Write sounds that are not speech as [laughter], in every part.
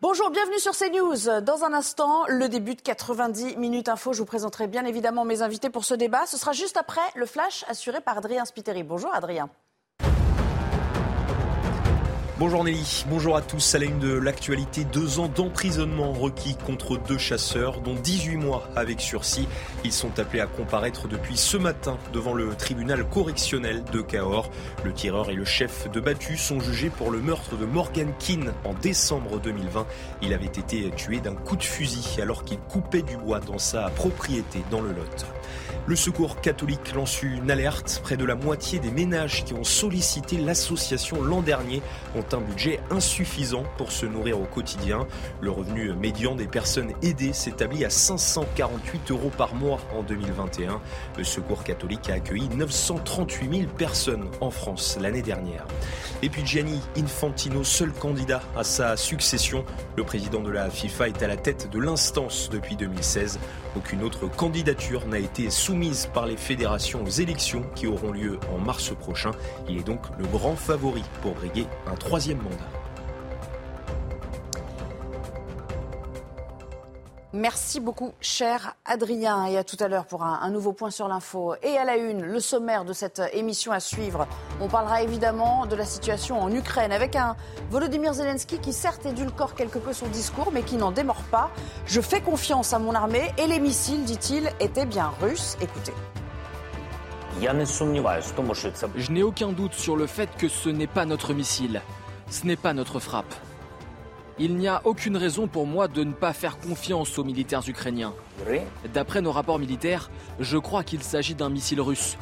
Bonjour, bienvenue sur CNews. Dans un instant, le début de 90 minutes info. Je vous présenterai bien évidemment mes invités pour ce débat. Ce sera juste après le flash assuré par Adrien Spiteri. Bonjour Adrien. Bonjour Nelly, bonjour à tous. À la une de l'actualité, deux ans d'emprisonnement requis contre deux chasseurs, dont 18 mois avec sursis. Ils sont appelés à comparaître depuis ce matin devant le tribunal correctionnel de Cahors. Le tireur et le chef de Battu sont jugés pour le meurtre de Morgan Keane en décembre 2020. Il avait été tué d'un coup de fusil alors qu'il coupait du bois dans sa propriété dans le Lot. Le secours catholique lance une alerte. Près de la moitié des ménages qui ont sollicité l'association l'an dernier ont un budget insuffisant pour se nourrir au quotidien. Le revenu médian des personnes aidées s'établit à 548 euros par mois en 2021. Le secours catholique a accueilli 938 000 personnes en France l'année dernière. Et puis Gianni Infantino, seul candidat à sa succession. Le président de la FIFA est à la tête de l'instance depuis 2016. Aucune autre candidature n'a été soumise par les fédérations aux élections qui auront lieu en mars prochain. Il est donc le grand favori pour briguer un troisième mandat. Merci beaucoup, cher Adrien. Et à tout à l'heure pour un, nouveau point sur l'info. Et à la une, le sommaire de cette émission à suivre. On parlera évidemment de la situation en Ukraine avec un Volodymyr Zelensky qui certes édulcore quelque peu son discours, mais qui n'en démord pas. Je fais confiance à mon armée et les missiles, dit-il, étaient bien russes. Écoutez. Je n'ai aucun doute sur le fait que ce n'est pas notre missile. Ce n'est pas notre frappe. Il n'y a aucune raison pour moi de ne pas faire confiance aux militaires ukrainiens. D'après nos rapports militaires, je crois qu'il s'agit d'un missile russe.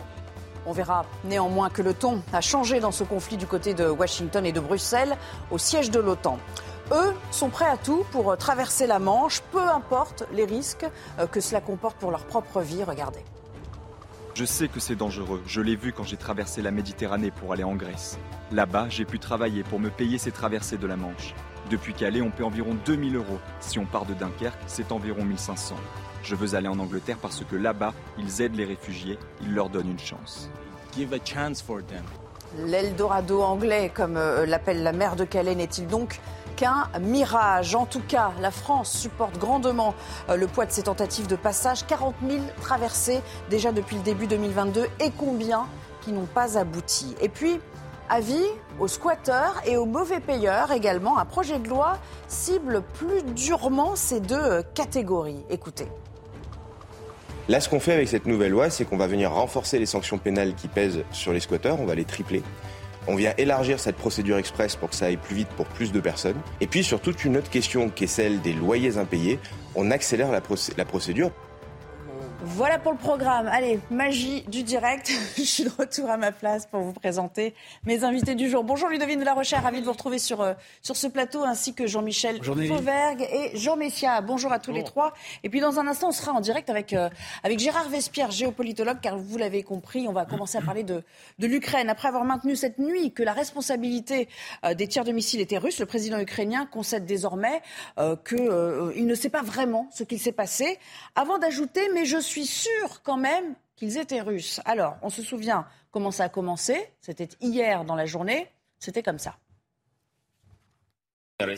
On verra néanmoins que le ton a changé dans ce conflit du côté de Washington et de Bruxelles, au siège de l'OTAN. Eux sont prêts à tout pour traverser la Manche, peu importe les risques euh, que cela comporte pour leur propre vie. Regardez. Je sais que c'est dangereux, je l'ai vu quand j'ai traversé la Méditerranée pour aller en Grèce. Là-bas, j'ai pu travailler pour me payer ces traversées de la Manche. Depuis Calais, on paie environ 2000 euros. Si on part de Dunkerque, c'est environ 1500. Je veux aller en Angleterre parce que là-bas, ils aident les réfugiés, ils leur donnent une chance. Give a chance for them. L'Eldorado anglais, comme euh, l'appelle la maire de Calais, n'est-il donc qu'un mirage? En tout cas, la France supporte grandement euh, le poids de ces tentatives de passage. 40 000 traversées déjà depuis le début 2022 et combien qui n'ont pas abouti? Et puis, Avis aux squatteurs et aux mauvais payeurs également. Un projet de loi cible plus durement ces deux catégories. Écoutez. Là, ce qu'on fait avec cette nouvelle loi, c'est qu'on va venir renforcer les sanctions pénales qui pèsent sur les squatteurs, on va les tripler. On vient élargir cette procédure express pour que ça aille plus vite pour plus de personnes. Et puis sur toute une autre question qui est celle des loyers impayés, on accélère la, procédure. Voilà pour le programme. Allez, magie du direct. [laughs] Je suis de retour à ma place pour vous présenter mes invités du jour. Bonjour Ludovine de la Recherche, ravi de vous retrouver sur, euh, sur ce plateau, ainsi que Jean-Michel Fauvergue et Jean Messia. Bonjour à tous les trois. Et puis dans un instant, on sera en direct avec, euh, avec Gérard Vespierre, géopolitologue, car vous l'avez compris, on va commencer à parler de, de l'Ukraine. Après avoir maintenu cette nuit que la responsabilité euh, des tirs de missiles était russe, le président ukrainien concède désormais qu'il ne sait pas vraiment ce qu'il s'est passé, avant d'ajouter, mais je suis suis sûr quand même qu'ils étaient russes. Alors, on se souvient comment ça a commencé. C'était hier dans la journée. C'était comme ça.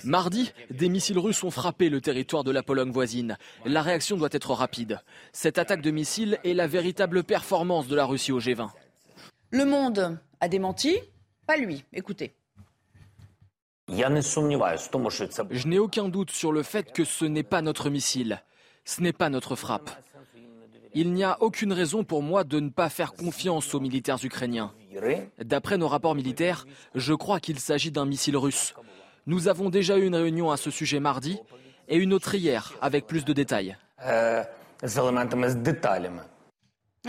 Mardi, des missiles russes ont frappé le territoire de la Pologne voisine. La réaction doit être rapide. Cette attaque de missiles est la véritable performance de la Russie au G20. Le monde a démenti, pas lui. Écoutez. Je n'ai aucun doute sur le fait que ce n'est pas notre missile. Ce n'est pas notre frappe. Il n'y a aucune raison pour moi de ne pas faire confiance aux militaires ukrainiens. D'après nos rapports militaires, je crois qu'il s'agit d'un missile russe. Nous avons déjà eu une réunion à ce sujet mardi et une autre hier avec plus de détails.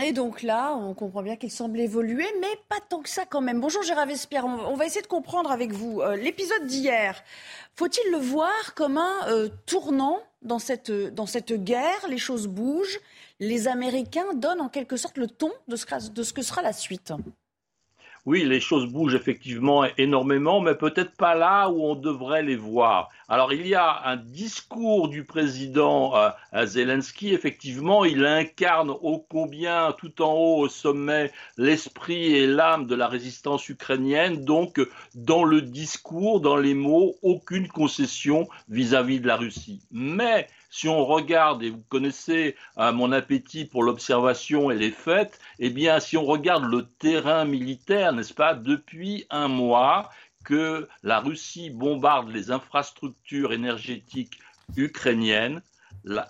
Et donc là, on comprend bien qu'il semble évoluer, mais pas tant que ça quand même. Bonjour Gérard Vespierre, on va essayer de comprendre avec vous. Euh, l'épisode d'hier, faut-il le voir comme un euh, tournant dans cette, dans cette guerre? Les choses bougent les Américains donnent en quelque sorte le ton de ce, que sera la suite. oui, les choses bougent effectivement énormément, mais peut-être pas là où on devrait les voir. Alors il y a un discours du président euh, Zelensky, effectivement, il incarne ô combien tout en haut au sommet l'esprit et l'âme de la résistance ukrainienne, donc dans le discours, dans les mots, aucune concession vis-à-vis -vis de la Russie. Mais si on regarde, et vous connaissez euh, mon appétit pour l'observation et les faits, eh bien, si on regarde le terrain militaire, n'est-ce pas, depuis un mois que la Russie bombarde les infrastructures énergétiques ukrainiennes,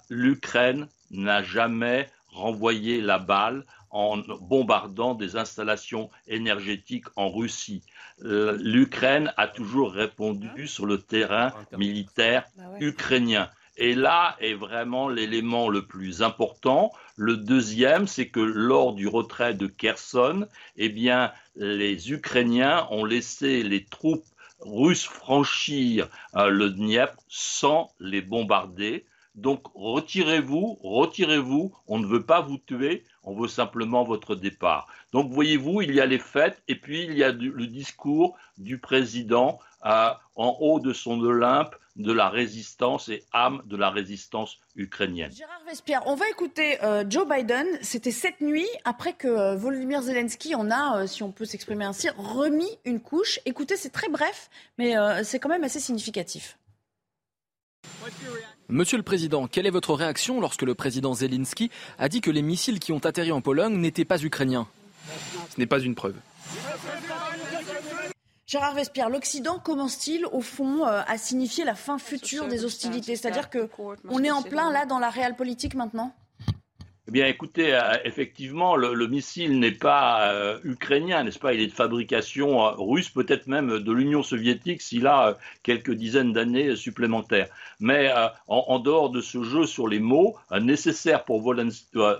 l'Ukraine n'a jamais renvoyé la balle en bombardant des installations énergétiques en Russie. Euh, L'Ukraine a toujours répondu sur le terrain militaire bah ukrainien. Et là est vraiment l'élément le plus important. Le deuxième, c'est que lors du retrait de Kherson, eh les Ukrainiens ont laissé les troupes russes franchir euh, le Dniepr sans les bombarder. Donc retirez-vous, retirez-vous, on ne veut pas vous tuer, on veut simplement votre départ. Donc voyez-vous, il y a les faits et puis il y a le discours du président euh, en haut de son Olympe de la résistance et âme de la résistance ukrainienne. Gérard Vespierre, on va écouter euh, Joe Biden. C'était cette nuit après que euh, Volodymyr Zelensky en a, euh, si on peut s'exprimer ainsi, remis une couche. Écoutez, c'est très bref, mais c'est quand même assez significatif. Monsieur le Président, quelle est votre réaction lorsque le président Zelensky a dit que les missiles qui ont atterri en Pologne n'étaient pas ukrainiens? Ce n'est pas une preuve. Gérard Vespierre, l'Occident commence-t-il au fond euh, à signifier la fin future des hostilités? C'est-à-dire qu'on est en plein là dans la réelle politique maintenant? Eh bien, écoutez, euh, effectivement, le, missile n'est pas euh, ukrainien, n'est-ce pas? Il est de fabrication russe, peut-être même de l'Union soviétique, s'il a quelques dizaines d'années supplémentaires. Mais en, dehors de ce jeu sur les mots nécessaires pour,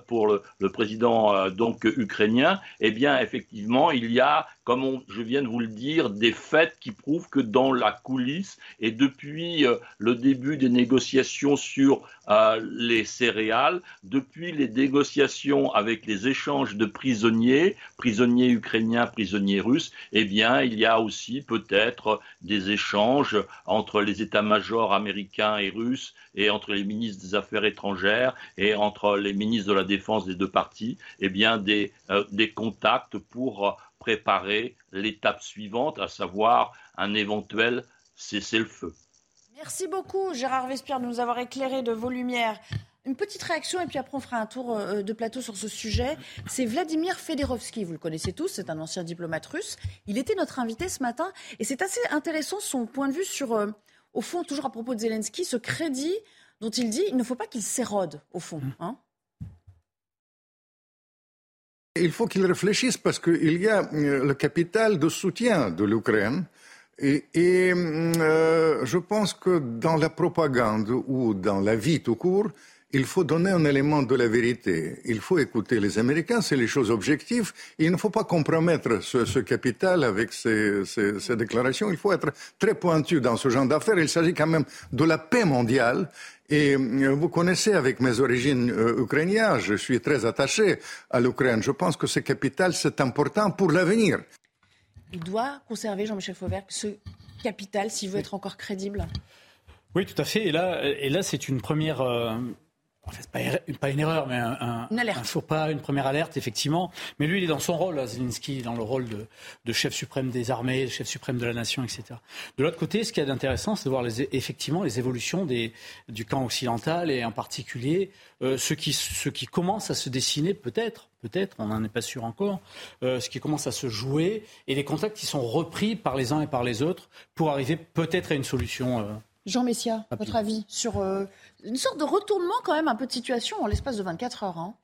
pour le, le président donc ukrainien, eh bien, effectivement, il y a comme je viens de vous le dire, des faits qui prouvent que dans la coulisse et depuis euh, le début des négociations sur euh, les céréales, depuis les négociations avec les échanges de prisonniers, prisonniers ukrainiens, prisonniers russes, eh bien, il y a aussi peut-être des échanges entre les états-majors américains et russes et entre les ministres des Affaires étrangères et entre les ministres de la Défense des deux parties, eh bien, des, euh, des contacts pour préparer l'étape suivante, à savoir un éventuel cessez-le-feu. Merci beaucoup Gérard Vespierre de nous avoir éclairé de vos lumières. Une petite réaction et puis après on fera un tour euh, de plateau sur ce sujet. C'est Vladimir Fedorovski, vous le connaissez tous, c'est un ancien diplomate russe. Il était notre invité ce matin et c'est assez intéressant son point de vue sur, euh, au fond, toujours à propos de Zelensky, ce crédit dont il dit il ne faut pas qu'il s'érode, au fond. Hein il faut qu'il réfléchisse parce qu'il y a euh, le capital de soutien de l'Ukraine. Et, euh, je pense que dans la propagande ou dans la vie tout court, il faut donner un élément de la vérité. Il faut écouter les Américains, c'est les choses objectives. il ne faut pas compromettre ce, capital avec ces, ces, déclarations. Il faut être très pointu dans ce genre d'affaires. Il s'agit quand même de la paix mondiale. Et euh, vous connaissez avec mes origines euh, ukrainiennes, je suis très attaché à l'Ukraine. Je pense que ce capital, c'est important pour l'avenir. Il doit conserver, Jean-Michel Fauvert, ce capital s'il veut être encore crédible Oui, tout à fait. Et là, et là c'est une première. Euh, en fait, pas, pas une erreur, mais un, une alerte. faux pas, une première alerte, effectivement. Mais lui, il est dans son rôle, Zelensky, dans le rôle de, chef suprême des armées, chef suprême de la nation, etc. De l'autre côté, ce qui est intéressant, c'est de voir les, effectivement les évolutions des, du camp occidental et en particulier euh, ce, qui, ce qui commence à se dessiner, peut-être, peut-être, on n'en est pas sûr encore, euh, ce qui commence à se jouer et les contacts qui sont repris par les uns et par les autres pour arriver peut-être à une solution. Euh, Jean Messia, votre avis sur euh, une sorte de retournement quand même un peu de situation en l'espace de 24 heures hein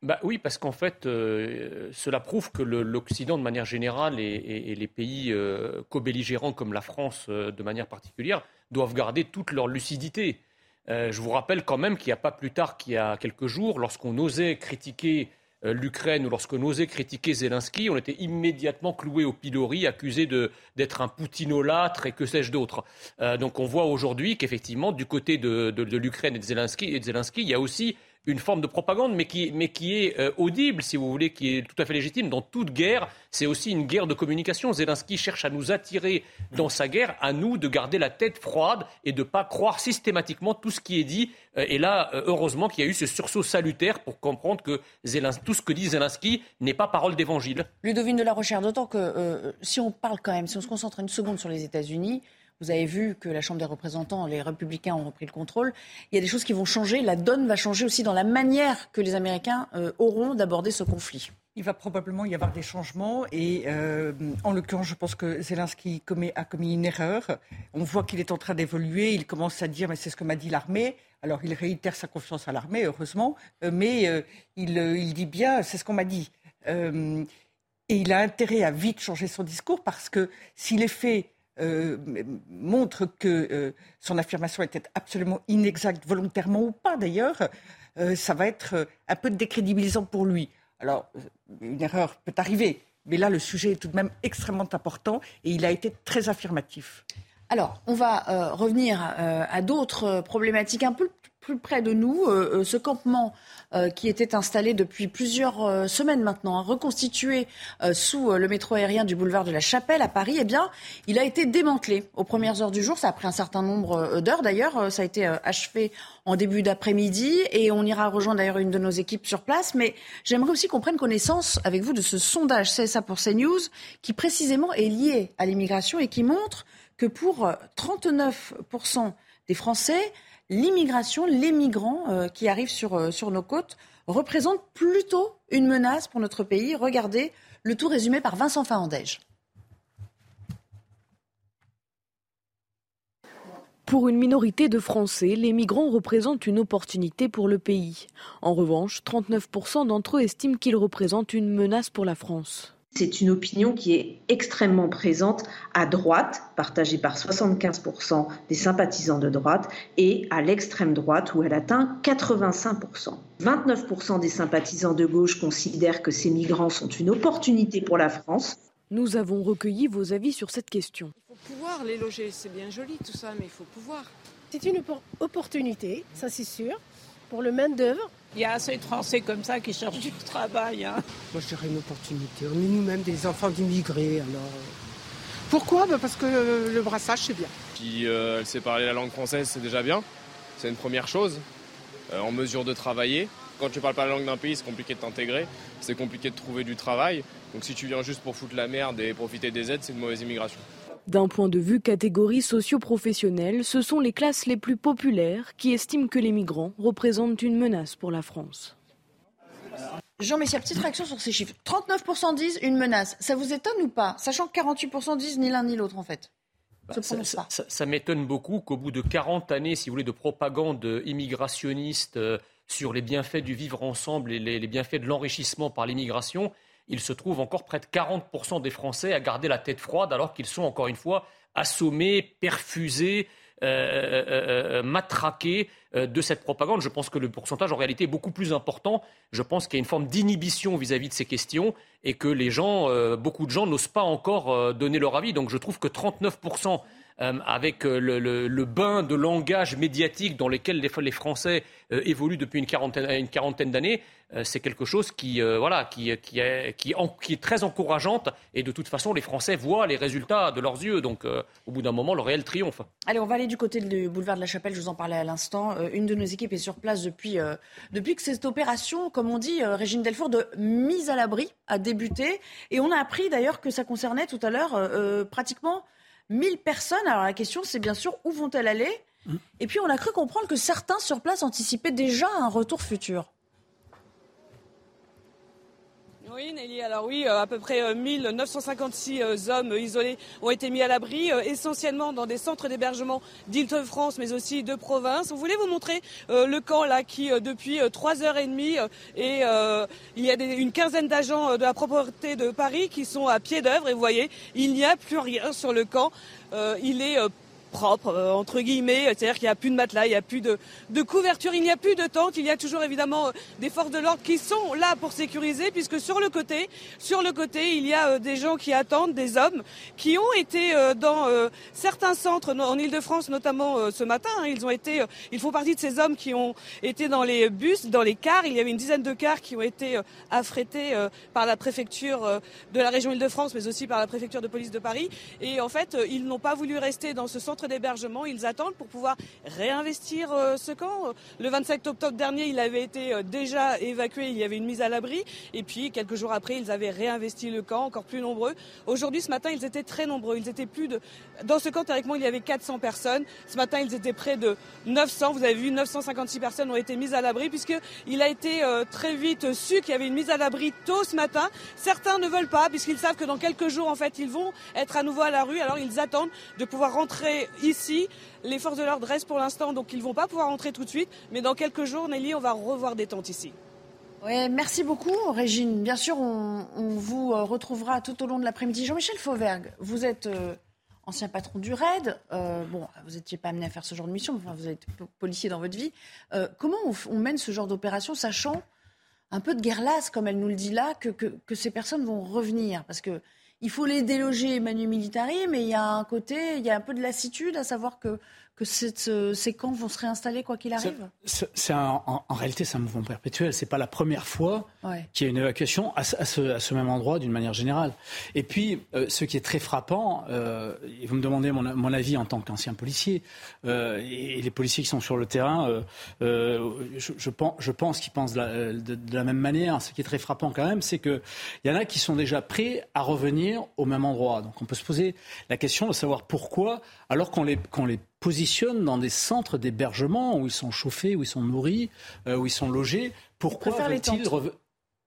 bah oui, parce qu'en fait, euh, cela prouve que l'Occident, de manière générale, et, les pays euh, co-belligérants comme la France, de manière particulière, doivent garder toute leur lucidité. je vous rappelle quand même qu'il n'y a pas plus tard qu'il y a quelques jours, lorsqu'on osait critiquer euh, l'Ukraine ou lorsqu'on osait critiquer Zelensky, on était immédiatement cloué au pilori, accusé d'être un poutinolâtre et que sais-je d'autre. Euh, donc on voit aujourd'hui qu'effectivement, du côté de, l'Ukraine et de et de Zelensky, il y a aussi une forme de propagande, mais qui, est euh, audible, si vous voulez, qui est tout à fait légitime. Dans toute guerre, c'est aussi une guerre de communication. Zelensky cherche à nous attirer dans sa guerre, à nous de garder la tête froide et de ne pas croire systématiquement tout ce qui est dit. Euh, et là, euh, heureusement qu'il y a eu ce sursaut salutaire pour comprendre que tout ce que dit Zelensky n'est pas parole d'évangile. Ludovine de la Recherche, d'autant que si on parle quand même, si on se concentre une seconde sur les États-Unis, vous avez vu que la Chambre des représentants, les républicains ont repris le contrôle. Il y a des choses qui vont changer. La donne va changer aussi dans la manière que les Américains euh, auront d'aborder ce conflit. Il va probablement y avoir des changements et euh, en l'occurrence, je pense que Zelensky a commis une erreur. On voit qu'il est en train d'évoluer. Il commence à dire, mais c'est ce que m'a dit l'armée. Alors il réitère sa confiance à l'armée, heureusement, euh, mais il, il, dit bien, c'est ce qu'on m'a dit. et il a intérêt à vite changer son discours parce que s'il est fait euh, montre que euh, son affirmation était absolument inexacte, volontairement ou pas d'ailleurs, euh, ça va être un peu décrédibilisant pour lui. Alors, une erreur peut arriver, mais là, le sujet est tout de même extrêmement important et il a été très affirmatif. Alors, on va revenir à d'autres problématiques un peu plus près de nous, ce campement euh, qui était installé depuis plusieurs semaines maintenant, hein, reconstitué sous le métro aérien du boulevard de la Chapelle à Paris, eh bien, il a été démantelé aux premières heures du jour. Ça a pris un certain nombre d'heures d'ailleurs. Ça a été achevé en début d'après-midi et on ira rejoindre d'ailleurs une de nos équipes sur place. Mais j'aimerais aussi qu'on prenne connaissance avec vous de ce sondage CSA pour CNews qui précisément est lié à l'immigration et qui montre que pour 39% des Français, l'immigration, les migrants euh, qui arrivent sur, euh, sur nos côtes représentent plutôt une menace pour notre pays. Regardez le tout résumé par Vincent Fahandège. Pour une minorité de Français, les migrants représentent une opportunité pour le pays. En revanche, 39% d'entre eux estiment qu'ils représentent une menace pour la France. C'est une opinion qui est extrêmement présente à droite, partagée par 75% des sympathisants de droite, et à l'extrême droite, où elle atteint 85%. 29% des sympathisants de gauche considèrent que ces migrants sont une opportunité pour la France. Nous avons recueilli vos avis sur cette question. Il faut pouvoir les loger, c'est bien joli tout ça, mais il faut pouvoir. C'est une opportunité, ça c'est sûr, pour le main-d'œuvre il y a assez de Français comme ça qui cherchent du travail. Hein. Moi, je dirais une opportunité. On est nous-mêmes des enfants d'immigrés, alors. Euh. Pourquoi? Bah, Parce que le brassage, c'est bien. Puis euh, elle sait parler la langue française, c'est déjà bien. C'est une première chose. Euh, en mesure de travailler. Quand tu parles pas la langue d'un pays, c'est compliqué de t'intégrer. C'est compliqué de trouver du travail. Donc si tu viens juste pour foutre la merde et profiter des aides, c'est une mauvaise immigration. D'un point de vue catégorie socio-professionnelle, ce sont les classes les plus populaires qui estiment que les migrants représentent une menace pour la France. Jean Messia, petite réaction sur ces chiffres. 39% disent une menace. Ça vous étonne ou pas? Sachant que 48% disent ni l'un ni l'autre en fait. Bah, ça, m'étonne beaucoup qu'au bout de 40 années, si vous voulez, de propagande immigrationniste euh, sur les bienfaits du vivre ensemble et les bienfaits de l'enrichissement par l'immigration, il se trouve encore près de 40% des Français à garder la tête froide alors qu'ils sont encore une fois assommés, perfusés, euh, euh, euh, matraqués de cette propagande. Je pense que le pourcentage en réalité est beaucoup plus important. Je pense qu'il y a une forme d'inhibition vis-à-vis de ces questions et que les gens, beaucoup de gens n'osent pas encore donner leur avis. Donc je trouve que 39% avec le, bain de langage médiatique dans lequel les, Français évoluent depuis une quarantaine d'années, euh, c'est quelque chose qui, euh, est, très encourageante. Et de toute façon, les Français voient les résultats de leurs yeux. Donc, euh, au bout d'un moment, le réel triomphe. Allez, on va aller du côté du boulevard de la Chapelle. Je vous en parlais à l'instant. une de nos équipes est sur place depuis, depuis que cette opération, comme on dit, Régine Delfour, de mise à l'abri a débuté. Et on a appris d'ailleurs que ça concernait tout à l'heure pratiquement 1000 personnes. Alors la question, c'est bien sûr où vont-elles aller? Mmh. Et puis on a cru comprendre que certains sur place anticipaient déjà un retour futur. Oui, alors oui, euh, à peu près 1956 euh, euh, hommes isolés ont été mis à l'abri, essentiellement dans des centres d'hébergement d'Île-de-France, mais aussi de province. On voulait vous montrer le camp là qui, depuis trois heures et demie, et il y a une quinzaine d'agents de la propreté de Paris qui sont à pied d'œuvre. Et vous voyez, il n'y a plus rien sur le camp. il est propre, euh, entre guillemets, c'est-à-dire qu'il n'y a plus de matelas, il n'y a plus de, couverture, il n'y a plus de tente, il y a toujours évidemment euh, des forces de l'ordre qui sont là pour sécuriser, puisque sur le côté, sur le côté, il y a euh, des gens qui attendent, des hommes, qui ont été dans certains centres en Ile-de-France, notamment ce matin, hein. ils ont été, ils font partie de ces hommes qui ont été dans les bus, dans les cars, il y avait une dizaine de cars qui ont été affrétés par la préfecture de la région Ile-de-France, mais aussi par la préfecture de police de Paris, et en fait, ils n'ont pas voulu rester dans ce centre d'hébergement. Ils attendent pour pouvoir réinvestir euh, ce camp. Le 27 octobre dernier, il avait été euh, déjà évacué, il y avait une mise à l'abri. Et puis, quelques jours après, ils avaient réinvesti le camp, encore plus nombreux. Aujourd'hui, ce matin, ils étaient très nombreux. Ils étaient plus de... Dans ce camp, théoriquement, il y avait 400 personnes. Ce matin, ils étaient près de 900. Vous avez vu, 956 personnes ont été mises à l'abri puisqu'il a été euh, très vite su qu'il y avait une mise à l'abri tôt ce matin. Certains ne veulent pas puisqu'ils savent que dans quelques jours, en fait, ils vont être à nouveau à la rue. Alors, ils attendent de pouvoir rentrer ici. Les forces de l'ordre restent pour l'instant, donc ils ne vont pas pouvoir entrer tout de suite. Mais dans quelques jours, Nelly, on va revoir des tentes ici. Ouais, merci beaucoup, Régine. Bien sûr, on, vous euh, retrouvera tout au long de l'après-midi. Jean-Michel Fauvergue, vous êtes euh, ancien patron du RAID. Euh, bon, vous n'étiez pas amené à faire ce genre de mission, enfin, vous êtes policier dans votre vie. comment on, mène ce genre d'opération, sachant un peu de guerre lasse, comme elle nous le dit là, que, que ces personnes vont revenir? Parce que il faut les déloger Manu Militari, mais il y a un côté, il y a un peu de lassitude à savoir que que euh, ces camps vont se réinstaller quoi qu'il arrive c'est en, réalité, c'est un mouvement perpétuel. C'est pas la première fois qu'il y a une évacuation à, ce, même endroit d'une manière générale. Et puis, euh, ce qui est très frappant, euh, et vous me demandez mon, avis en tant qu'ancien policier, et, les policiers qui sont sur le terrain, je, pense, je pense qu'ils pensent de la, de la, même manière. Ce qui est très frappant quand même, c'est qu'il y en a qui sont déjà prêts à revenir au même endroit. Donc on peut se poser la question de savoir pourquoi, alors qu'on les, qu'on les positionnent dans des centres d'hébergement où ils sont chauffés, où ils sont nourris, euh, où ils sont logés. Pourquoi veulent-ils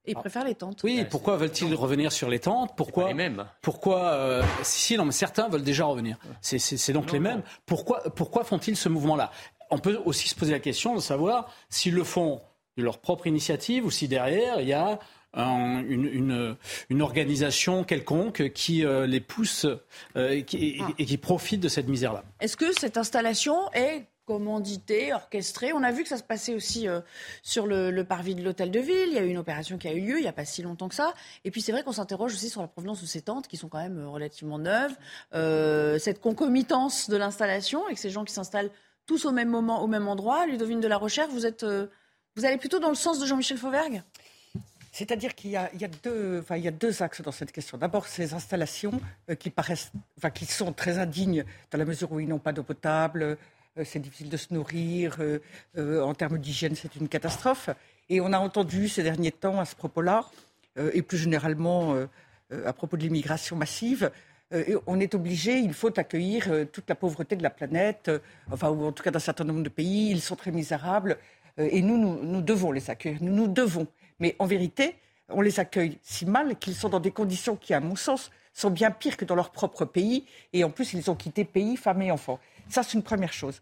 ils préfèrent les tentes. Oui, pourquoi veulent-ils revenir sur les tentes? Pourquoi les mêmes. Pourquoi euh, Si, non, mais certains veulent déjà revenir. C'est donc les mêmes. Pourquoi, pourquoi font-ils ce mouvement-là? On peut aussi se poser la question de savoir s'ils le font de leur propre initiative ou si derrière il y a une, une, organisation quelconque qui euh, les pousse euh, et, qui, et, qui, profite de cette misère-là. Est-ce que cette installation est commanditée, orchestrée? On a vu que ça se passait aussi euh, sur le, parvis de l'hôtel de ville. Il y a eu une opération qui a eu lieu il n'y a pas si longtemps que ça. Et puis c'est vrai qu'on s'interroge aussi sur la provenance de ces tentes qui sont quand même relativement neuves. cette concomitance de l'installation et que ces gens qui s'installent tous au même moment, au même endroit. Ludovine de la Recherche, vous êtes... vous allez plutôt dans le sens de Jean-Michel Fauvergue? C'est-à-dire qu'il y, a deux, axes dans cette question. D'abord, ces installations euh, qui, sont très indignes dans la mesure où ils n'ont pas d'eau potable, euh, c'est difficile de se nourrir, euh, en termes d'hygiène, c'est une catastrophe. Et on a entendu ces derniers temps à ce propos-là, et plus généralement à propos de l'immigration massive, on est obligé, il faut accueillir toute la pauvreté de la planète, enfin, ou en tout cas d'un certain nombre de pays. Ils sont très misérables. et nous, nous devons les accueillir. Nous, nous devons. Mais en vérité, on les accueille si mal qu'ils sont dans des conditions qui, à mon sens, sont bien pires que dans leur propre pays. Et en plus, ils ont quitté pays, femmes et enfants. Ça, c'est une première chose.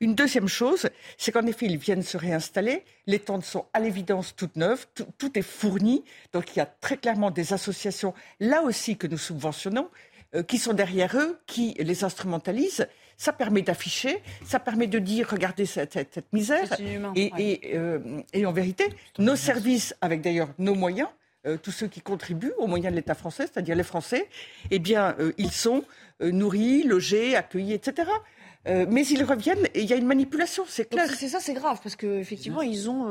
Une deuxième chose, c'est qu'en effet, ils viennent se réinstaller. Les tentes sont à l'évidence toutes neuves. Tout, est fourni. Donc, il y a très clairement des associations, là aussi, que nous subventionnons, euh, qui sont derrière eux, qui les instrumentalisent ça permet d'afficher, ça permet de dire regardez cette, misère. Euh, et, en vérité, nos services, avec d'ailleurs nos moyens, euh, tous ceux qui contribuent aux moyens de l'État français, c'est-à-dire les Français, eh bien, euh, ils sont nourris, logés, accueillis, etc. mais ils reviennent et il y a une manipulation, c'est clair. C'est ça, c'est grave, parce qu'effectivement, ils ont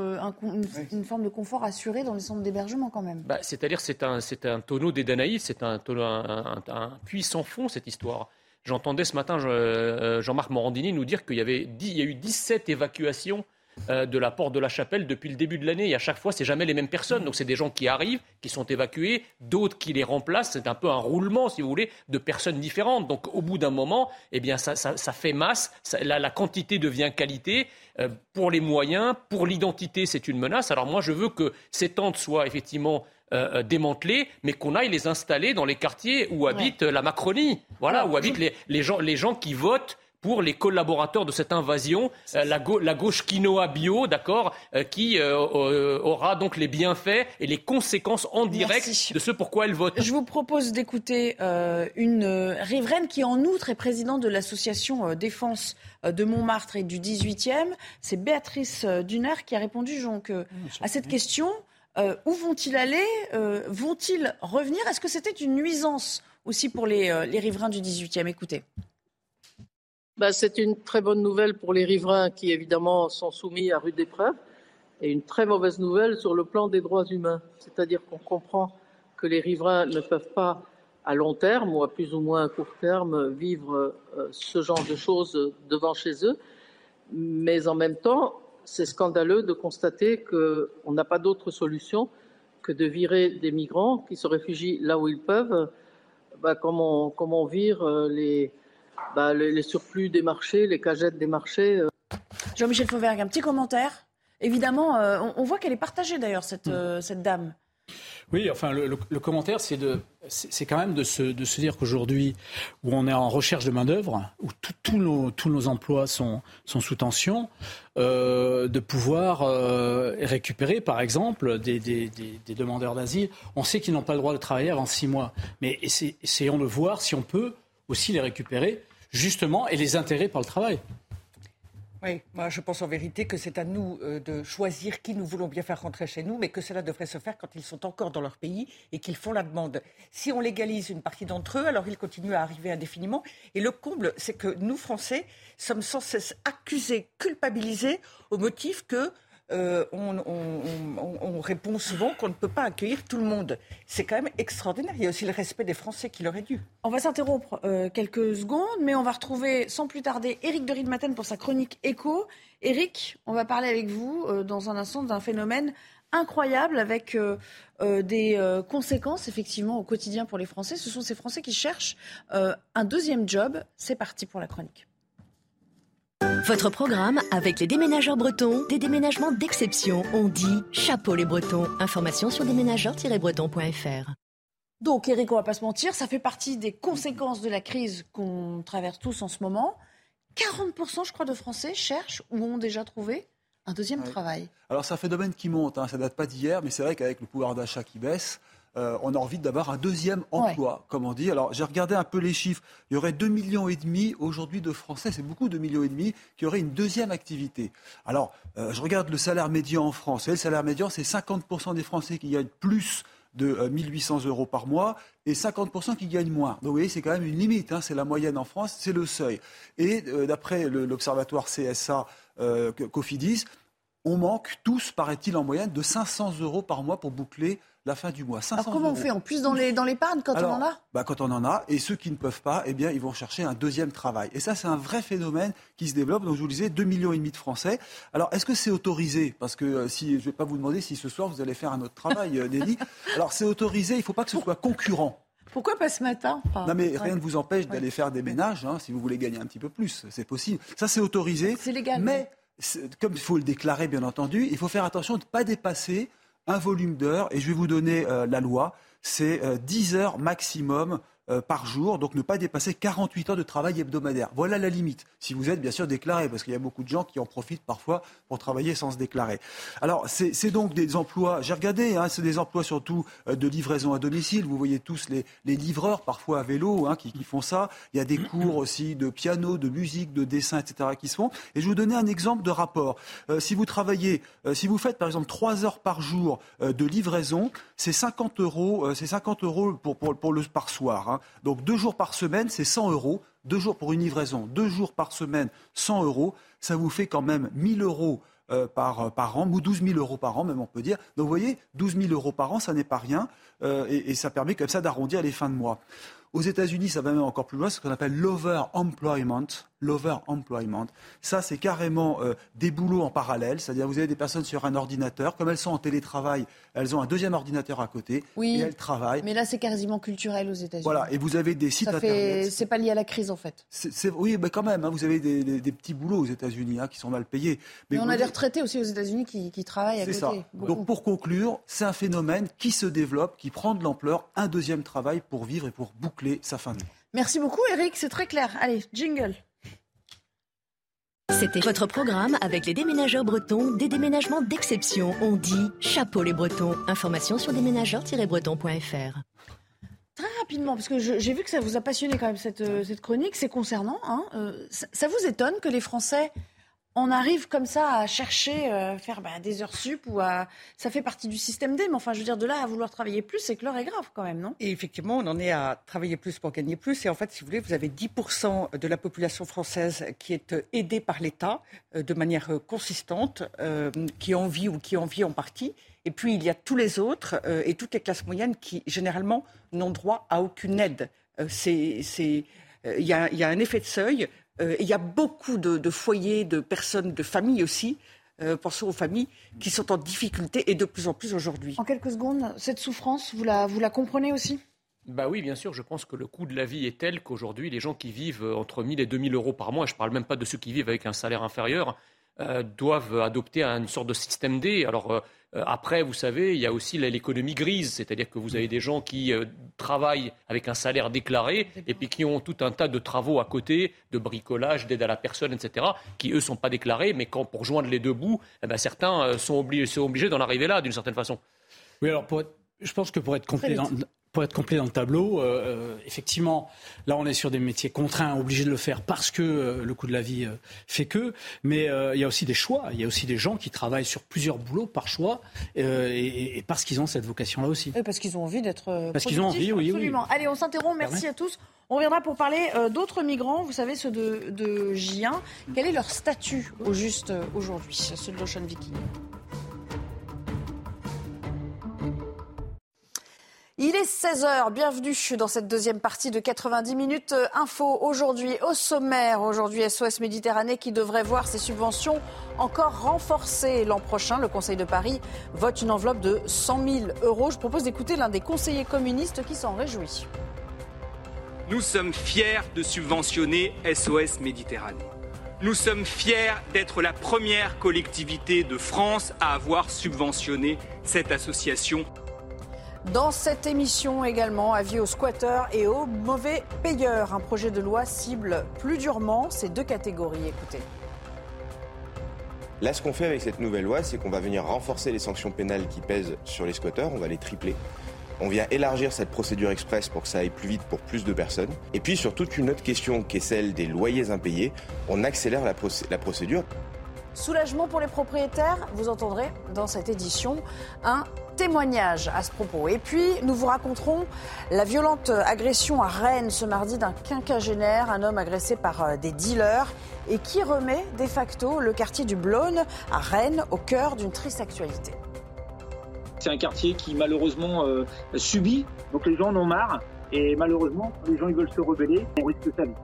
une, forme de confort assuré dans les centres d'hébergement quand même. Bah, c'est-à-dire c'est un, un tonneau des Danaïdes, c'est un, un, un, puits sans fond, cette histoire. J'entendais ce matin euh, Jean-Marc Morandini nous dire qu'il y, avait il y a eu 17 évacuations euh, de la porte de la chapelle depuis le début de l'année. Et à chaque fois, c'est jamais les mêmes personnes. Donc, c'est des gens qui arrivent, qui sont évacués, d'autres qui les remplacent. C'est un peu un roulement, si vous voulez, de personnes différentes. Donc, au bout d'un moment, eh bien, ça, fait masse. la, quantité devient qualité. Euh, pour les moyens, pour l'identité, c'est une menace. Alors, moi, je veux que ces tentes soient effectivement euh, euh, démantelés, mais qu'on aille les installer dans les quartiers où habite la Macronie. Voilà, où habitent les, gens, les gens qui votent pour les collaborateurs de cette invasion, euh, la, la, gauche quinoa bio, d'accord, euh, qui euh, aura donc les bienfaits et les conséquences en direct de ce pourquoi elle vote. Je vous propose d'écouter une riveraine qui, en outre, est présidente de l'association Défense de Montmartre et du 18e. C'est Béatrice Duner qui a répondu donc, ah, à cette question. Où vont-ils aller? Vont-ils revenir? Est-ce que c'était une nuisance aussi pour les, les riverains du 18e Écoutez. Bah, c'est une très bonne nouvelle pour les riverains qui, évidemment, sont soumis à rude épreuve et une très mauvaise nouvelle sur le plan des droits humains. C'est-à-dire qu'on comprend que les riverains ne peuvent pas, à long terme ou à plus ou moins court terme, vivre euh, ce genre de choses devant chez eux. Mais en même temps, c'est scandaleux de constater qu'on n'a pas d'autre solution que de virer des migrants qui se réfugient là où ils peuvent, bah, comme, on, comme on vire euh, les, bah, les, surplus des marchés, les cagettes des marchés. Euh. Jean-Michel Fauvergue, un petit commentaire. Évidemment, euh, on, voit qu'elle est partagée d'ailleurs, cette, hmm. euh, cette dame. Oui, enfin, le, commentaire, c'est de, c'est quand même de se, dire qu'aujourd'hui, où on est en recherche de main-d'œuvre, où tous nos, emplois sont, sous tension, de pouvoir récupérer, par exemple, des, demandeurs d'asile. On sait qu'ils n'ont pas le droit de travailler avant six mois. Mais essayons de voir si on peut aussi les récupérer justement, et les intérêts par le travail. Oui, moi je pense en vérité que c'est à nous euh, de choisir qui nous voulons bien faire rentrer chez nous, mais que cela devrait se faire quand ils sont encore dans leur pays et qu'ils font la demande. Si on légalise une partie d'entre eux, alors ils continuent à arriver indéfiniment. Et le comble, c'est que nous, Français, sommes sans cesse accusés, culpabilisés au motif que euh, on, répond souvent qu'on ne peut pas accueillir tout le monde. C'est quand même extraordinaire. Il y a aussi le respect des Français qui leur est dû. On va s'interrompre euh, quelques secondes, mais on va retrouver sans plus tarder Éric de Riedmaten pour sa chronique écho. Éric, on va parler avec vous euh, dans un instant d'un phénomène incroyable avec des conséquences effectivement au quotidien pour les Français. Ce sont ces Français qui cherchent un deuxième job. C'est parti pour la chronique. Votre programme avec les déménageurs bretons, des déménagements d'exception. On dit chapeau les bretons. Information sur déménageurs-bretons.fr. Donc, Eric, on va pas se mentir, ça fait partie des conséquences de la crise qu'on traverse tous en ce moment. 40%, je crois, de Français cherchent ou ont déjà trouvé un deuxième travail. Alors, c'est un phénomène qui monte, hein. ça date pas d'hier, mais c'est vrai qu'avec le pouvoir d'achat qui baisse, euh, on a envie d'avoir un deuxième emploi, comme on dit. Alors j'ai regardé un peu les chiffres. Il y aurait 2,5 millions et demi aujourd'hui de Français, c'est beaucoup 2 millions et demi, qui auraient une deuxième activité. Alors euh, je regarde le salaire médian en France. le salaire médian, c'est 50% des Français qui gagnent plus de 1800 euh, euros par mois et 50% qui gagnent moins. Donc vous voyez, c'est quand même une limite. Hein. c'est la moyenne en France, c'est le seuil. Et d'après l'observatoire CSA Cofidis, on manque tous, paraît-il, en moyenne de 500 euros par mois pour boucler la fin du mois. Alors comment on fait? En plus dans les dans l'épargne quand on en a? bah, Quand on en a, et ceux qui ne peuvent pas, eh bien, ils vont chercher un deuxième travail. Et ça, c'est un vrai phénomène qui se développe. Donc, je vous disais, 2,5 millions et demi de Français. Alors, est-ce que c'est autorisé? Parce que euh, si je ne vais pas vous demander si ce soir vous allez faire un autre travail, euh, Nelly. [laughs] Alors, c'est autorisé. Il ne faut pas que ce soit concurrent. Pourquoi pas ce matin? Non, mais rien ne vous empêche d'aller faire des ménages hein, si vous voulez gagner un petit peu plus. C'est possible. Ça, c'est autorisé. C'est légal. Mais comme il faut le déclarer, bien entendu, il faut faire attention de ne pas dépasser un volume d'heures, et je vais vous donner euh, la loi, c'est 10 euh, heures maximum par jour, donc ne pas dépasser 48 heures de travail hebdomadaire. Voilà la limite, si vous êtes bien sûr déclaré, parce qu'il y a beaucoup de gens qui en profitent parfois pour travailler sans se déclarer. Alors, c'est donc des emplois, j'ai regardé, hein, c'est des emplois surtout euh, de livraison à domicile. Vous voyez tous les, livreurs, parfois à vélo, hein, qui, font ça. Il y a des cours aussi de piano, de musique, de dessin, etc., qui se font. Et je vais vous donner un exemple de rapport. Euh, si vous travaillez, si vous faites par exemple 3 heures par jour de livraison, c'est 50 euros, c'est 50 euros pour, pour, le, par soir. Hein. Donc deux jours par semaine, c'est 100 euros. Deux jours pour une livraison, deux jours par semaine, 100 euros. Ça vous fait quand même 1000 euros euh, par, par, an, ou 12 000 euros par an, même on peut dire. Donc vous voyez, 12 000 euros par an, ça n'est pas rien, euh, et, ça permet comme ça d'arrondir les fins de mois. Aux États-Unis, ça va même encore plus loin, ce qu'on appelle l'over-employment. L'over-employment. Ça, c'est carrément euh, des boulots en parallèle. C'est-à-dire, vous avez des personnes sur un ordinateur. Comme elles sont en télétravail, elles ont un deuxième ordinateur à côté. Oui, et elles travaillent. Mais là, c'est quasiment culturel aux États-Unis. Voilà. Et vous avez des sites internet. C'est pas lié à la crise, en fait. Oui, mais quand même. Hein, vous avez des, petits boulots aux États-Unis hein, qui sont mal payés. Mais, on a des retraités aussi aux États-Unis qui, travaillent à côté. C'est ça. Donc, pour conclure, c'est un phénomène qui se développe, qui prend de l'ampleur. Un deuxième travail pour vivre et pour boucler sa fin de vie. Merci beaucoup, Eric. C'est très clair. Allez, jingle. C'était votre programme avec les déménageurs bretons, des déménagements d'exception. On dit chapeau les bretons. Information sur déménageurs-bretons.fr. Très rapidement, parce que j'ai vu que ça vous a passionné quand même cette, euh, cette chronique, c'est concernant. Hein, euh, ça, ça, vous étonne que les Français on arrive comme ça à chercher, euh, faire bah, des heures sup ou à... Ça fait partie du système D, mais enfin, je veux dire, de là à vouloir travailler plus, c'est que l'heure est grave quand même, non? Et effectivement, on en est à travailler plus pour gagner plus. Et en fait, si vous voulez, vous avez 10% de la population française qui est euh, aidée par l'État euh, de manière consistante, qui en vit ou qui en vit en partie. Et puis, il y a tous les autres et toutes les classes moyennes qui, généralement, n'ont droit à aucune aide. c'est... Il y, a, y, a, un effet de seuil. Euh, il y a beaucoup de, foyers, de personnes, de familles aussi. Euh, pensons aux familles qui sont en difficulté et de plus en plus aujourd'hui. En quelques secondes, cette souffrance, vous la, vous la comprenez aussi? Bah oui, bien sûr, je pense que le coût de la vie est tel qu'aujourd'hui, les gens qui vivent entre 1000 et 2000 euros par mois, je ne parle même pas de ceux qui vivent avec un salaire inférieur, euh, doivent adopter une sorte de système D. Alors, euh, après, vous savez, il y a aussi l'économie grise, c'est-à-dire que vous avez des gens qui euh, travaillent avec un salaire déclaré et puis qui ont tout un tas de travaux à côté, de bricolage, d'aide à la personne, etc., qui eux sont pas déclarés, mais quand pour joindre les deux bouts, eh ben, certains euh, sont obligés, sont obligés d'en arriver là d'une certaine façon. Oui, alors je pense que pour être complet dans, pour être complet dans le tableau, euh, euh, effectivement, là on est sur des métiers contraints, obligés de le faire parce que euh, le coût de la vie fait que. Mais il y a aussi des choix. Il y a aussi des gens qui travaillent sur plusieurs boulots par choix et, et, parce qu'ils ont cette vocation-là aussi. Et parce qu'ils ont envie d'être. Parce qu'ils ont envie, oui, absolument. Allez, on s'interrompt. Merci à tous. On reviendra pour parler d'autres migrants. Vous savez ceux de, de J1. Quel est leur statut au juste aujourd'hui, ceux de l'Ocean Viking? Il est 16h, bienvenue dans cette deuxième partie de 90 minutes info. Aujourd'hui, au sommaire, aujourd'hui SOS Méditerranée qui devrait voir ses subventions encore renforcées l'an prochain. Le Conseil de Paris vote une enveloppe de 100 000 euros. Je propose d'écouter l'un des conseillers communistes qui s'en réjouit. Nous sommes fiers de subventionner SOS Méditerranée. Nous sommes fiers d'être la première collectivité de France à avoir subventionné cette association dans cette émission également, avis aux squatteurs et aux mauvais payeurs. Un projet de loi cible plus durement ces deux catégories. Écoutez. Là, ce qu'on fait avec cette nouvelle loi, c'est qu'on va venir renforcer les sanctions pénales qui pèsent sur les squatteurs. On va les tripler. On vient élargir cette procédure express pour que ça aille plus vite pour plus de personnes. Et puis sur toute une autre question qui est celle des loyers impayés, on accélère la, la procédure. Soulagement pour les propriétaires, vous entendrez dans cette édition un témoignage à ce propos. Et puis, nous vous raconterons la violente agression à Rennes ce mardi d'un quinquagénaire, un homme agressé par euh, des dealers, et qui remet de facto le quartier du Blône à Rennes au cœur d'une triste actualité. C'est un quartier qui malheureusement euh, subit, donc les gens en ont marre, et malheureusement, les gens ils veulent se rebeller, on risque sa vie.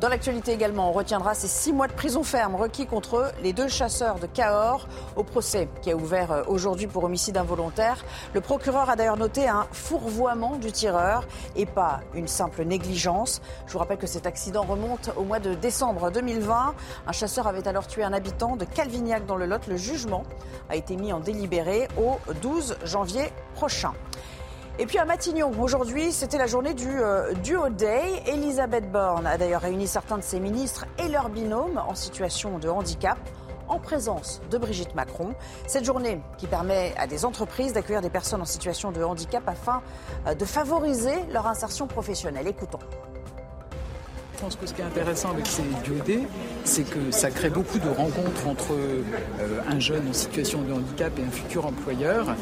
Dans l'actualité également, on retiendra ces six mois de prison ferme requis contre les deux chasseurs de Cahors au procès qui a ouvert euh, aujourd'hui pour homicide involontaire. Le procureur a d'ailleurs noté un fourvoiement du tireur et pas une simple négligence. Je vous rappelle que cet accident remonte au mois de décembre 2020. Un chasseur avait alors tué un habitant de Calvignac dans le Lot. Le jugement a été mis en délibéré au 12 janvier prochain. Et puis à Matignon, aujourd'hui, c'était la journée du euh, Duo Day. Elisabeth Borne a d'ailleurs réuni certains de ses ministres et leurs binômes en situation de handicap en présence de Brigitte Macron. Cette journée qui permet à des entreprises d'accueillir des personnes en situation de handicap afin euh, de favoriser leur insertion professionnelle. Écoutons. Je pense que ce qui est intéressant avec ces Day, c'est que ça crée beaucoup de rencontres entre euh, un jeune en situation de handicap et un futur employeur.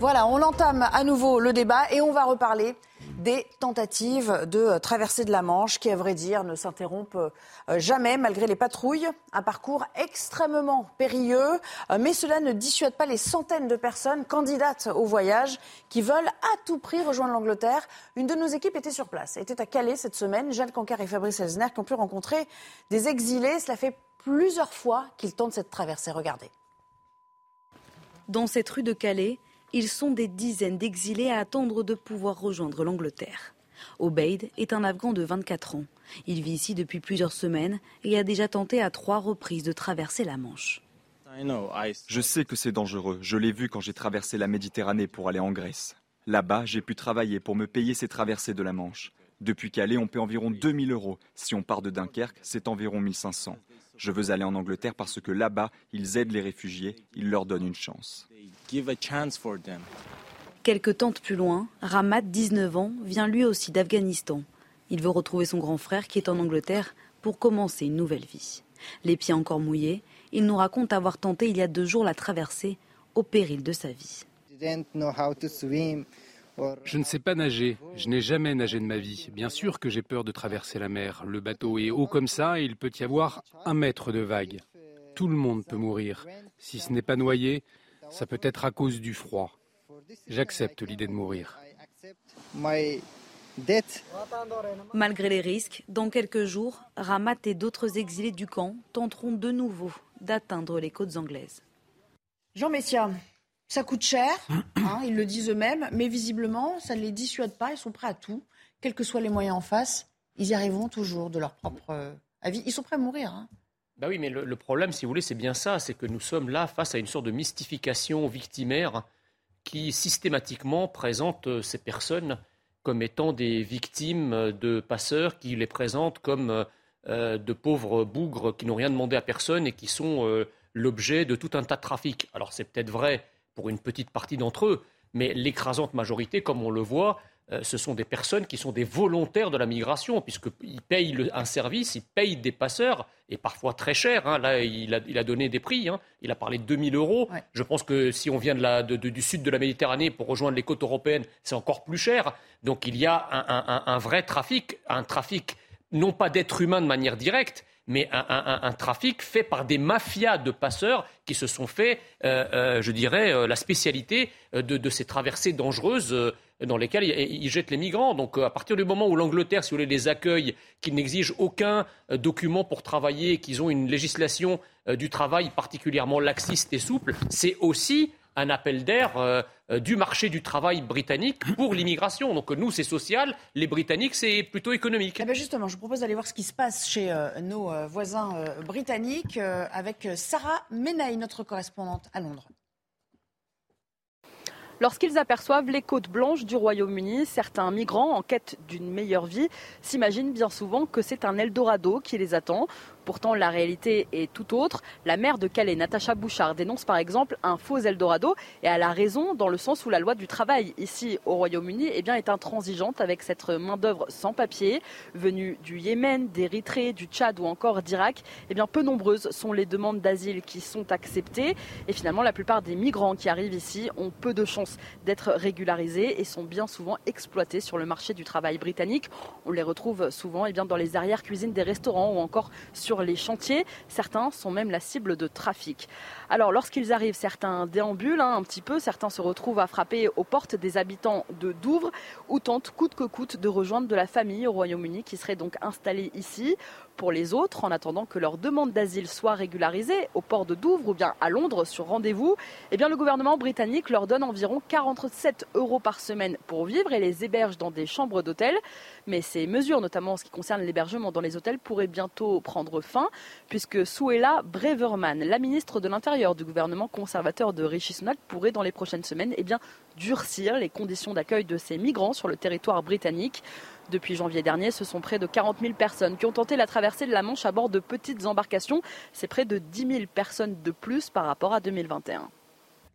Voilà, on entame à nouveau le débat et on va reparler des tentatives de traversée de la Manche qui, à vrai dire, ne s'interrompent euh, jamais malgré les patrouilles. Un parcours extrêmement périlleux, euh, mais cela ne dissuade pas les centaines de personnes candidates au voyage qui veulent à tout prix rejoindre l'Angleterre. Une de nos équipes était sur place, était à Calais cette semaine. Jeanne Cancar et Fabrice Elsner qui ont pu rencontrer des exilés. Cela fait plusieurs fois qu'ils tentent cette traversée. Regardez. Dans cette rue de Calais, ils sont des dizaines d'exilés à attendre de pouvoir rejoindre l'Angleterre. Obeid est un Afghan de 24 ans. Il vit ici depuis plusieurs semaines et a déjà tenté à trois reprises de traverser la Manche. Je sais que c'est dangereux. Je l'ai vu quand j'ai traversé la Méditerranée pour aller en Grèce. Là-bas, j'ai pu travailler pour me payer ces traversées de la Manche. Depuis Calais, on paie environ 2000 euros. Si on part de Dunkerque, c'est environ 1500. Je veux aller en Angleterre parce que là-bas, ils aident les réfugiés, ils leur donnent une chance. Quelques tentes plus loin, Ramat, 19 ans, vient lui aussi d'Afghanistan. Il veut retrouver son grand frère qui est en Angleterre pour commencer une nouvelle vie. Les pieds encore mouillés, il nous raconte avoir tenté il y a deux jours la traversée au péril de sa vie. Je ne sais pas nager. Je n'ai jamais nagé de ma vie. Bien sûr que j'ai peur de traverser la mer. Le bateau est haut comme ça et il peut y avoir un mètre de vague. Tout le monde peut mourir. Si ce n'est pas noyé, ça peut être à cause du froid. J'accepte l'idée de mourir. Malgré les risques, dans quelques jours, Ramat et d'autres exilés du camp tenteront de nouveau d'atteindre les côtes anglaises. Jean Messia, ça coûte cher, [clears throat] hein, ils le disent eux-mêmes, mais visiblement, ça ne les dissuade pas, ils sont prêts à tout, quels que soient les moyens en face, ils y arriveront toujours de leur propre euh, avis. Ils sont prêts à mourir. Hein. Bah oui, mais le, le, problème, si vous voulez, c'est bien ça, c'est que nous sommes là face à une sorte de mystification victimaire qui systématiquement présente euh, ces personnes comme étant des victimes de passeurs, qui les présentent comme euh, de pauvres bougres qui n'ont rien demandé à personne et qui sont euh, l'objet de tout un tas de trafics. Alors c'est peut-être vrai pour une petite partie d'entre eux, mais l'écrasante majorité, comme on le voit, euh, ce sont des personnes qui sont des volontaires de la migration, puisqu'ils payent le, un service, ils payent des passeurs, et parfois très cher. Hein. Là, il a, il a, donné des prix. Hein. Il a parlé de 2000 euros. Ouais. Je pense que si on vient de la, de, de, du sud de la Méditerranée pour rejoindre les côtes européennes, c'est encore plus cher. Donc il y a un, un, un vrai trafic, un trafic non pas d'êtres humains de manière directe, mais un, trafic fait par des mafias de passeurs qui se sont fait, euh, euh, je dirais, euh, la spécialité de, ces traversées dangereuses dans lesquelles ils, jettent les migrants. Donc à partir du moment où l'Angleterre, si vous voulez, les accueille, qu'ils n'exigent aucun document pour travailler, qu'ils ont une législation du travail particulièrement laxiste et souple, c'est aussi un appel d'air euh, du marché du travail britannique pour l'immigration. Donc nous, c'est social, les Britanniques, c'est plutôt économique. Eh bien justement, je vous propose d'aller voir ce qui se passe chez euh, nos euh, voisins britanniques avec Sarah Menaille, notre correspondante à Londres. Lorsqu'ils aperçoivent les côtes blanches du Royaume-Uni, certains migrants en quête d'une meilleure vie s'imaginent bien souvent que c'est un Eldorado qui les attend. Pourtant, la réalité est tout autre. La maire de Calais, Natacha Bouchard, dénonce par exemple un faux Eldorado et elle a raison dans le sens où la loi du travail ici au Royaume-Uni eh bien, est intransigeante avec cette main-d'œuvre sans papier venue du Yémen, d'Érythrée, du Tchad ou encore d'Irak. Eh bien, peu nombreuses sont les demandes d'asile qui sont acceptées et finalement, la plupart des migrants qui arrivent ici ont peu de chances d'être régularisés et sont bien souvent exploités sur le marché du travail britannique. On les retrouve souvent eh bien, dans les arrières-cuisines des restaurants ou encore sur les chantiers. Certains sont même la cible de trafic. Alors lorsqu'ils arrivent, certains déambulent hein, un petit peu, certains se retrouvent à frapper aux portes des habitants de Douvres ou tentent coûte que coûte de rejoindre de la famille au Royaume-Uni qui serait donc installée ici. Pour les autres, en attendant que leur demande d'asile soit régularisée au port de Douvres ou bien à Londres sur rendez-vous, eh bien le gouvernement britannique leur donne environ 47 euros par semaine pour vivre et les héberge dans des chambres d'hôtel. Mais ces mesures, notamment en ce qui concerne l'hébergement dans les hôtels, pourraient bientôt prendre fin, puisque Suella Breverman, la ministre de l'Intérieur du gouvernement conservateur de Rishi Sunak, pourrait dans les prochaines semaines eh durcir les conditions d'accueil de ces migrants sur le territoire britannique. Depuis janvier dernier, ce sont près de 40 000 personnes qui ont tenté la traversée de la Manche à bord de petites embarcations. C'est près de 10 000 personnes de plus par rapport à 2021.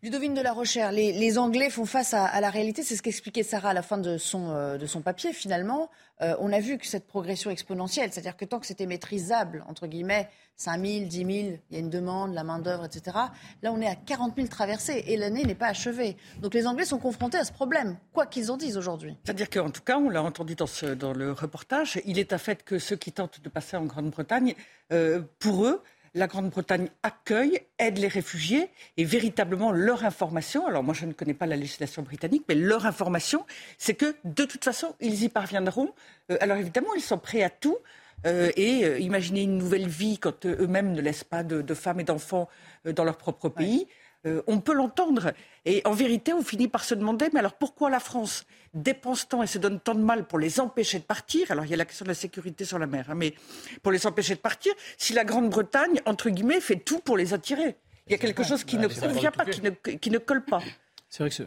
Ludovine de la Rochère, les, Anglais font face à, la réalité. C'est ce qu'expliquait Sarah à la fin de son, euh, de son papier. Finalement, euh, on a vu que cette progression exponentielle, c'est-à-dire que tant que c'était maîtrisable, entre guillemets, 5 000, 10 000, il y a une demande, la main-d'œuvre, etc. Là, on est à 40 000 traversées et l'année n'est pas achevée. Donc les Anglais sont confrontés à ce problème, quoi qu'ils en disent aujourd'hui. C'est-à-dire qu'en tout cas, on l'a entendu dans, dans, le reportage, il est à fait que ceux qui tentent de passer en Grande-Bretagne, euh, pour eux, la Grande-Bretagne accueille, aide les réfugiés et véritablement leur information, alors moi je ne connais pas la législation britannique, mais leur information, c'est que de toute façon, ils y parviendront. Euh, alors évidemment, ils sont prêts à tout. Euh, et euh, imaginer une nouvelle vie quand eux-mêmes ne laissent pas de, de femmes et d'enfants dans leur propre pays. Ouais. Euh, on peut l'entendre. Et en vérité, on finit par se demander, mais alors pourquoi la France dépense tant et se donne tant de mal pour les empêcher de partir? Alors il y a la question de la sécurité sur la mer, hein, mais pour les empêcher de partir, si la Grande-Bretagne, entre guillemets, fait tout pour les attirer. Il y a quelque chose qui ne convient pas, qui ne, qui ne colle pas. C'est vrai que.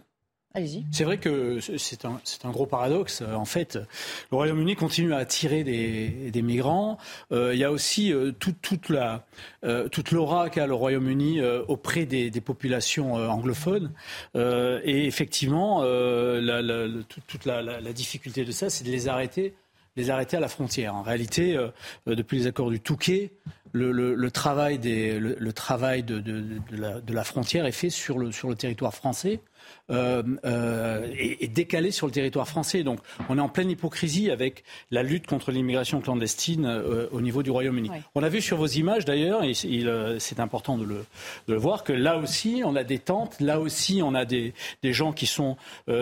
C'est vrai que c'est un, gros paradoxe. En fait, le Royaume-Uni continue à attirer des, migrants. Euh, il y a aussi euh, toute, la, euh, l'aura qu'a le Royaume-Uni auprès des, populations anglophones. et effectivement, la, la, toute la, difficulté de ça, c'est de les arrêter les arrêter à la frontière. En réalité, depuis les accords du Touquet, le, travail, de, la, la, frontière est fait sur le territoire français euh, euh, est, décalé sur le territoire français. Donc on est en pleine hypocrisie avec la lutte contre l'immigration clandestine euh, au niveau du Royaume-Uni. On a vu sur vos images d'ailleurs, et c'est important de le, de le, voir, que là aussi on a des tentes, là aussi on a des, des gens qui sont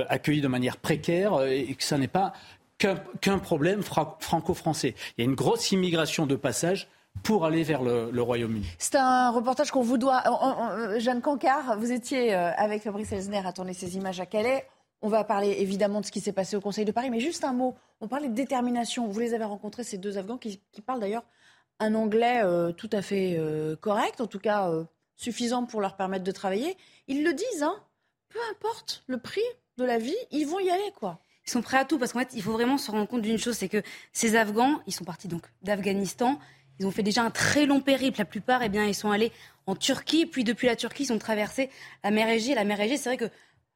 accueillis de manière précaire et que ça n'est pas qu'un problème franco-français. Il y a une grosse immigration de passage pour aller vers le, Royaume-Uni. C'est un reportage qu'on vous doit. Euh, Jeanne Cancard, vous étiez euh, avec Fabrice Elsner à tourner ces images à Calais. On va parler évidemment de ce qui s'est passé au Conseil de Paris, mais juste un mot. On parlait de détermination. Vous les avez rencontrés, ces deux Afghans, qui, parlent d'ailleurs un anglais euh, tout à fait correct, en tout cas suffisant pour leur permettre de travailler. Ils le disent, hein, peu importe le prix de la vie, ils vont y aller, quoi ils sont prêts à tout parce qu'en fait, il faut vraiment se rendre compte d'une chose, c'est que ces Afghans, ils sont partis donc d'Afghanistan, ils ont fait déjà un très long périple. La plupart, eh bien, ils sont allés en Turquie, puis depuis la Turquie, ils ont traversé la mer Égée. La mer Égée, c'est vrai que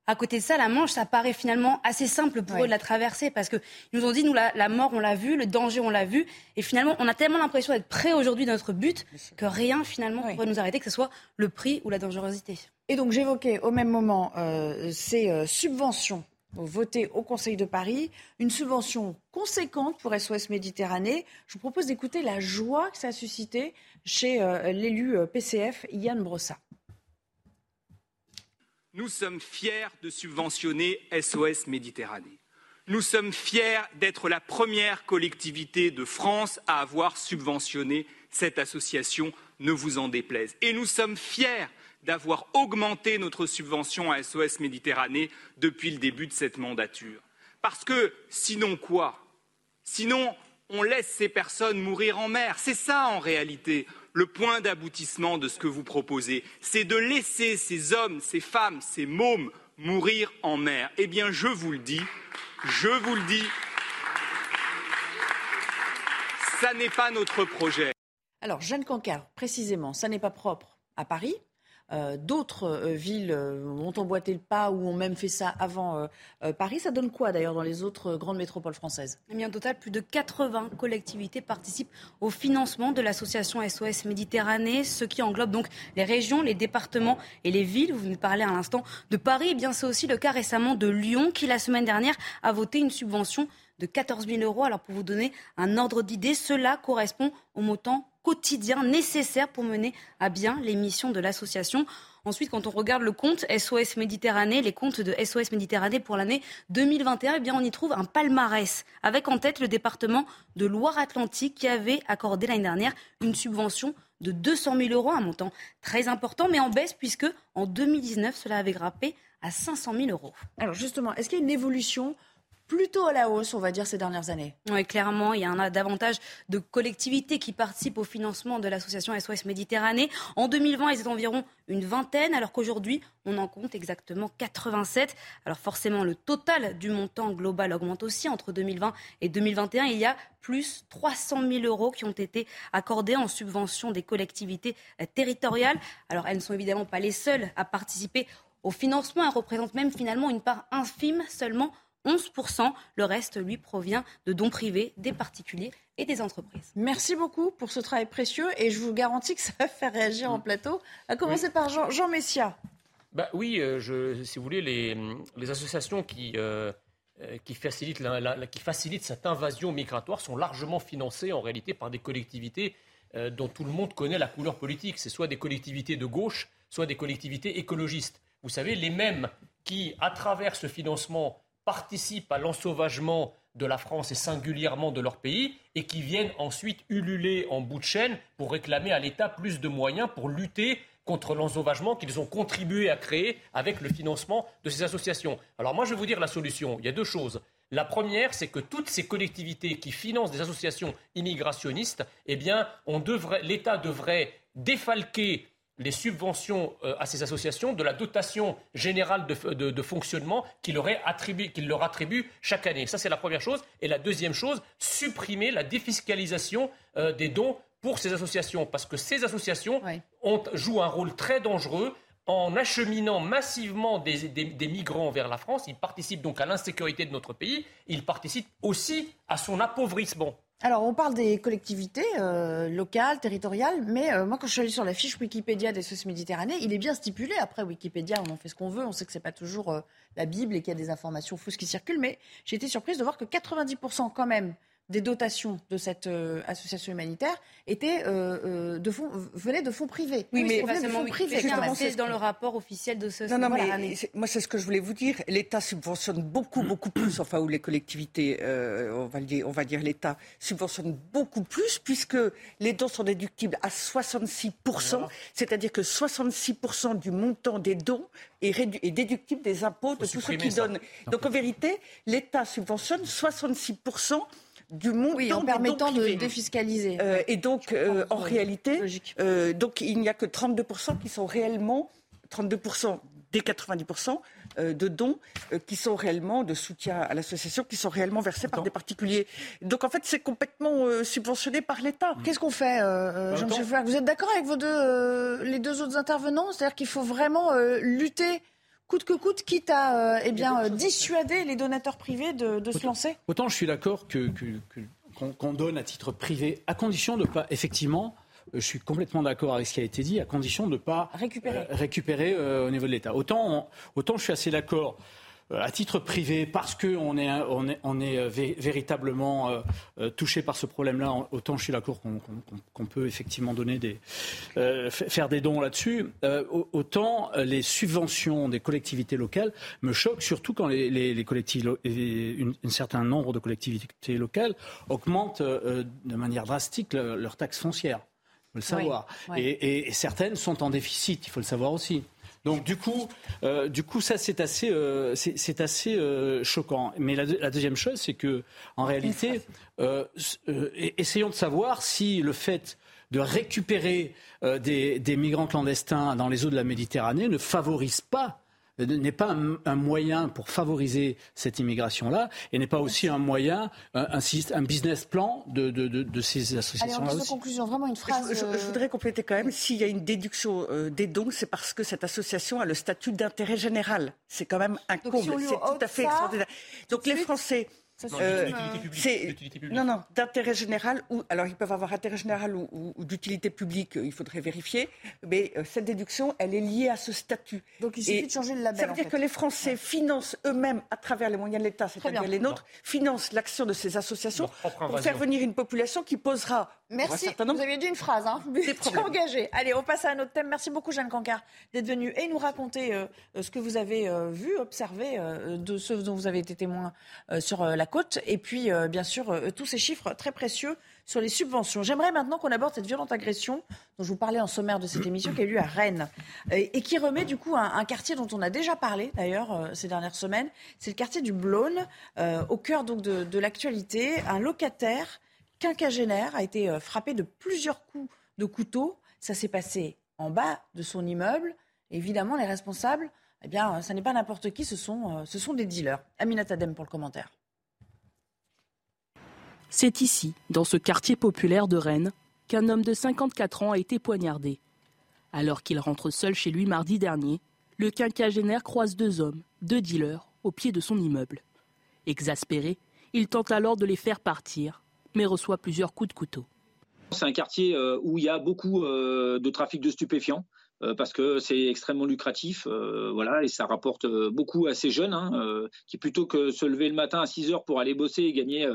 à côté de ça, la Manche, ça paraît finalement assez simple pour eux de la traverser parce qu'ils nous ont dit, nous, la, mort, on l'a vu, le danger, on l'a vu. Et finalement, on a tellement l'impression d'être prêts aujourd'hui dans notre but que rien, finalement, ne pourrait nous arrêter, que ce soit le prix ou la dangerosité. Et donc, j'évoquais au même moment euh, ces euh, subventions voté au Conseil de Paris, une subvention conséquente pour SOS Méditerranée. Je vous propose d'écouter la joie que ça a suscité chez euh, l'élu euh, PCF Yann Brossa. Nous sommes fiers de subventionner SOS Méditerranée. Nous sommes fiers d'être la première collectivité de France à avoir subventionné cette association, ne vous en déplaise. Et nous sommes fiers d'avoir augmenté notre subvention à SOS Méditerranée depuis le début de cette mandature. Parce que sinon quoi? Sinon, on laisse ces personnes mourir en mer. C'est ça en réalité le point d'aboutissement de ce que vous proposez. C'est de laisser ces hommes, ces femmes, ces mômes mourir en mer. Eh bien, je vous le dis, je vous le dis, ça n'est pas notre projet. Alors, Jeanne Cancard, précisément, ça n'est pas propre à Paris, euh, d'autres euh, villes euh, ont emboîté le pas ou ont même fait ça avant Paris. Ça donne quoi d'ailleurs dans les autres grandes métropoles françaises? Eh bien, Au total, plus de 80 collectivités participent au financement de l'association SOS Méditerranée, ce qui englobe donc les régions, les départements et les villes. Vous venez de parler à l'instant de Paris. Eh bien, c'est aussi le cas récemment de Lyon qui, la semaine dernière, a voté une subvention de 14 000 euros. Alors, pour vous donner un ordre d'idée, cela correspond au montant quotidien nécessaire pour mener à bien les missions de l'association. Ensuite, quand on regarde le compte SOS Méditerranée, les comptes de SOS Méditerranée pour l'année 2021, eh bien, on y trouve un palmarès avec en tête le département de Loire-Atlantique qui avait accordé l'année dernière une subvention de 200 000 euros, un montant très important, mais en baisse puisque en 2019, cela avait grappé à 500 000 euros. Alors justement, est-ce qu'il y a une évolution plutôt à la hausse, on va dire, ces dernières années. Oui, clairement, il y en a davantage de collectivités qui participent au financement de l'association SOS Méditerranée. En 2020, ils étaient environ une vingtaine, alors qu'aujourd'hui, on en compte exactement 87. Alors forcément, le total du montant global augmente aussi. Entre 2020 et 2021, il y a plus 300 000 euros qui ont été accordés en subvention des collectivités territoriales. Alors elles ne sont évidemment pas les seules à participer au financement. Elles représentent même finalement une part infime seulement 11%. Le reste, lui, provient de dons privés des particuliers et des entreprises. Merci beaucoup pour ce travail précieux et je vous garantis que ça va faire réagir en plateau. À commencer par Jean, Jean Messia. Bah, oui, euh, je, si vous voulez, les, les associations qui, euh, euh, qui, facilitent qui facilitent cette invasion migratoire sont largement financées en réalité par des collectivités dont tout le monde connaît la couleur politique. C'est soit des collectivités de gauche, soit des collectivités écologistes. Vous savez, les mêmes qui, à travers ce financement, participent à l'ensauvagement de la France et singulièrement de leur pays, et qui viennent ensuite ululer en bout de chaîne pour réclamer à l'État plus de moyens pour lutter contre l'ensauvagement qu'ils ont contribué à créer avec le financement de ces associations. Alors moi, je vais vous dire la solution. Il y a deux choses. La première, c'est que toutes ces collectivités qui financent des associations immigrationnistes, eh l'État devrait défalquer les subventions euh, à ces associations de la dotation générale de, fonctionnement qui leur, attribue, leur attribue chaque année. Ça, c'est la première chose. Et la deuxième chose, supprimer la défiscalisation euh, des dons pour ces associations. Parce que ces associations ont, jouent un rôle très dangereux en acheminant massivement des, des, migrants vers la France. Ils participent donc à l'insécurité de notre pays. Ils participent aussi à son appauvrissement. Alors, on parle des collectivités euh, locales, territoriales, mais euh, moi, quand je suis allée sur la fiche Wikipédia des Sociétés Méditerranée, il est bien stipulé. Après, Wikipédia, on en fait ce qu'on veut. On sait que c'est pas toujours euh, la Bible et qu'il y a des informations fausses qui circulent, mais j'ai été surprise de voir que 90% quand même des dotations de cette euh, association humanitaire étaient, euh, euh, de fonds, venaient de fonds privés. Oui, mais pas seulement privés. C'est dans le rapport officiel de ce. Non, non, mais moi c'est ce que je voulais vous dire. L'État subventionne beaucoup, beaucoup plus. Enfin, ou les collectivités, on va dire, on va dire l'État subventionne beaucoup plus puisque les dons sont déductibles à 66% c'est-à-dire que 66% du montant des dons est, est déductible des impôts de tous ceux qui donnent. Donc en vérité, l'État subventionne 66 du montant oui, en permettant de défiscaliser. Euh, et donc, euh, en réalité, euh, donc il n'y a que 32% qui sont réellement, 32% des 90% de dons qui sont réellement de soutien à l'association, qui sont réellement versés par des particuliers. Donc en fait, c'est complètement subventionné par l'État. Qu'est-ce qu'on fait, Jean-Michel Vous êtes d'accord avec vos deux, les deux autres intervenants? C'est-à-dire qu'il faut vraiment lutter coûte que coûte, quitte à euh, eh bien, euh, dissuader les donateurs privés de, se lancer. Autant je suis d'accord que, qu'on, donne à titre privé, à condition de pas, effectivement, euh, je suis complètement d'accord avec ce qui a été dit, à condition de ne pas récupérer, récupérer au niveau de l'État. Autant, autant je suis assez d'accord à titre privé, parce qu'on est, on est, on est euh, véritablement euh, touché par ce problème-là, autant je suis d'accord qu'on peut effectivement donner des, faire des dons là-dessus, autant les subventions des collectivités locales me choquent, surtout quand les, les, collectivités, un certain nombre de collectivités locales augmentent de manière drastique leurs taxes foncières. Il faut le savoir. et certaines sont en déficit, il faut le savoir aussi. Donc du coup, euh, du coup, ça c'est assez, euh, c'est assez euh, choquant. Mais la, la deuxième chose, c'est que en réalité, essayons de savoir si le fait de récupérer des, des, migrants clandestins dans les eaux de la Méditerranée ne favorise pas n'est pas un, moyen pour favoriser cette immigration-là et n'est pas aussi un moyen, un, un business plan de, de, de, ces associations-là. En conclusion, vraiment une phrase. Je, euh, voudrais compléter quand même, s'il y a une déduction euh, des dons, c'est parce que cette association a le statut d'intérêt général. C'est quand même un comble. c'est tout à fait extraordinaire. Donc les Français euh, non, non, d'intérêt général ou alors ils peuvent avoir intérêt général ou, d'utilité publique, il faudrait vérifier. Mais euh, cette déduction, elle est liée à ce statut. Donc il suffit de changer le label. Ça veut dire que les Français financent eux-mêmes, à travers les moyens de l'État, c'est-à-dire les nôtres, financent l'action de ces associations pour faire venir une population qui posera. Merci. Vous aviez dit une phrase, hein. Vous [laughs] engagé. Allez, on passe à un autre thème. Merci beaucoup, Jeanne Cancard, d'être venue et nous raconter euh, ce que vous avez vu, observé de ce dont vous avez été témoin sur la côte. Et puis, euh, bien sûr, euh, tous ces chiffres très précieux sur les subventions. J'aimerais maintenant qu'on aborde cette violente agression dont je vous parlais en sommaire de cette émission qui a eu lieu à Rennes et, qui remet du coup un, quartier dont on a déjà parlé d'ailleurs euh, ces dernières semaines. C'est le quartier du Blône, au cœur donc de, de l'actualité. Un locataire quinquagénaire a été frappé de plusieurs coups de couteau. Ça s'est passé en bas de son immeuble. Évidemment, les responsables, eh bien, ça n'est pas n'importe qui, ce sont, ce sont des dealers. Aminat Adem pour le commentaire. C'est ici, dans ce quartier populaire de Rennes, qu'un homme de 54 ans a été poignardé. Alors qu'il rentre seul chez lui mardi dernier, le quinquagénaire croise deux hommes, deux dealers, au pied de son immeuble. Exaspéré, il tente alors de les faire partir, mais reçoit plusieurs coups de couteau. C'est un quartier euh, où il y a beaucoup euh, de trafic de stupéfiants. Euh, parce que c'est extrêmement lucratif, euh, voilà, et ça rapporte euh, beaucoup à ces jeunes hein, qui plutôt que se lever le matin à 6 heures pour aller bosser et gagner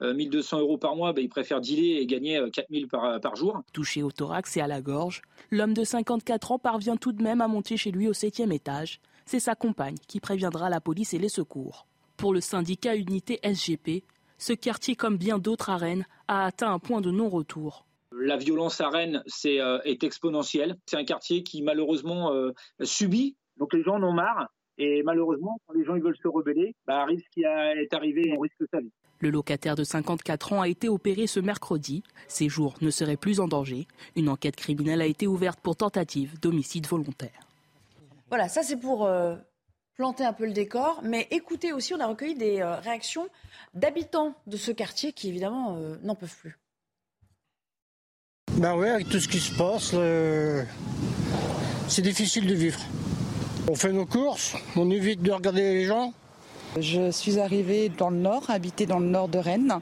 1200 euros par mois, ben, ils préfèrent dealer et gagner 4000 par, par jour. Touché au thorax et à la gorge, l'homme de 54 ans parvient tout de même à monter chez lui au septième étage. C'est sa compagne qui préviendra la police et les secours. Pour le syndicat Unité SGP, ce quartier, comme bien d'autres à Rennes, a atteint un point de non-retour. La violence à Rennes euh, est exponentielle. C'est un quartier qui malheureusement euh, subit, donc les gens en ont marre. Et malheureusement, quand les gens ils veulent se rebeller, bah, risque qui est arrivé, on risque sa vie. Le locataire de 54 ans a été opéré ce mercredi. Ses jours ne seraient plus en danger. Une enquête criminelle a été ouverte pour tentative d'homicide volontaire. Voilà, ça c'est pour euh, planter un peu le décor. Mais écoutez aussi, on a recueilli des euh, réactions d'habitants de ce quartier qui évidemment euh, n'en peuvent plus. Ben oui, avec tout ce qui se passe, c'est difficile de vivre. On fait nos courses, on évite de regarder les gens. Je suis arrivée dans le nord, habitée dans le nord de Rennes.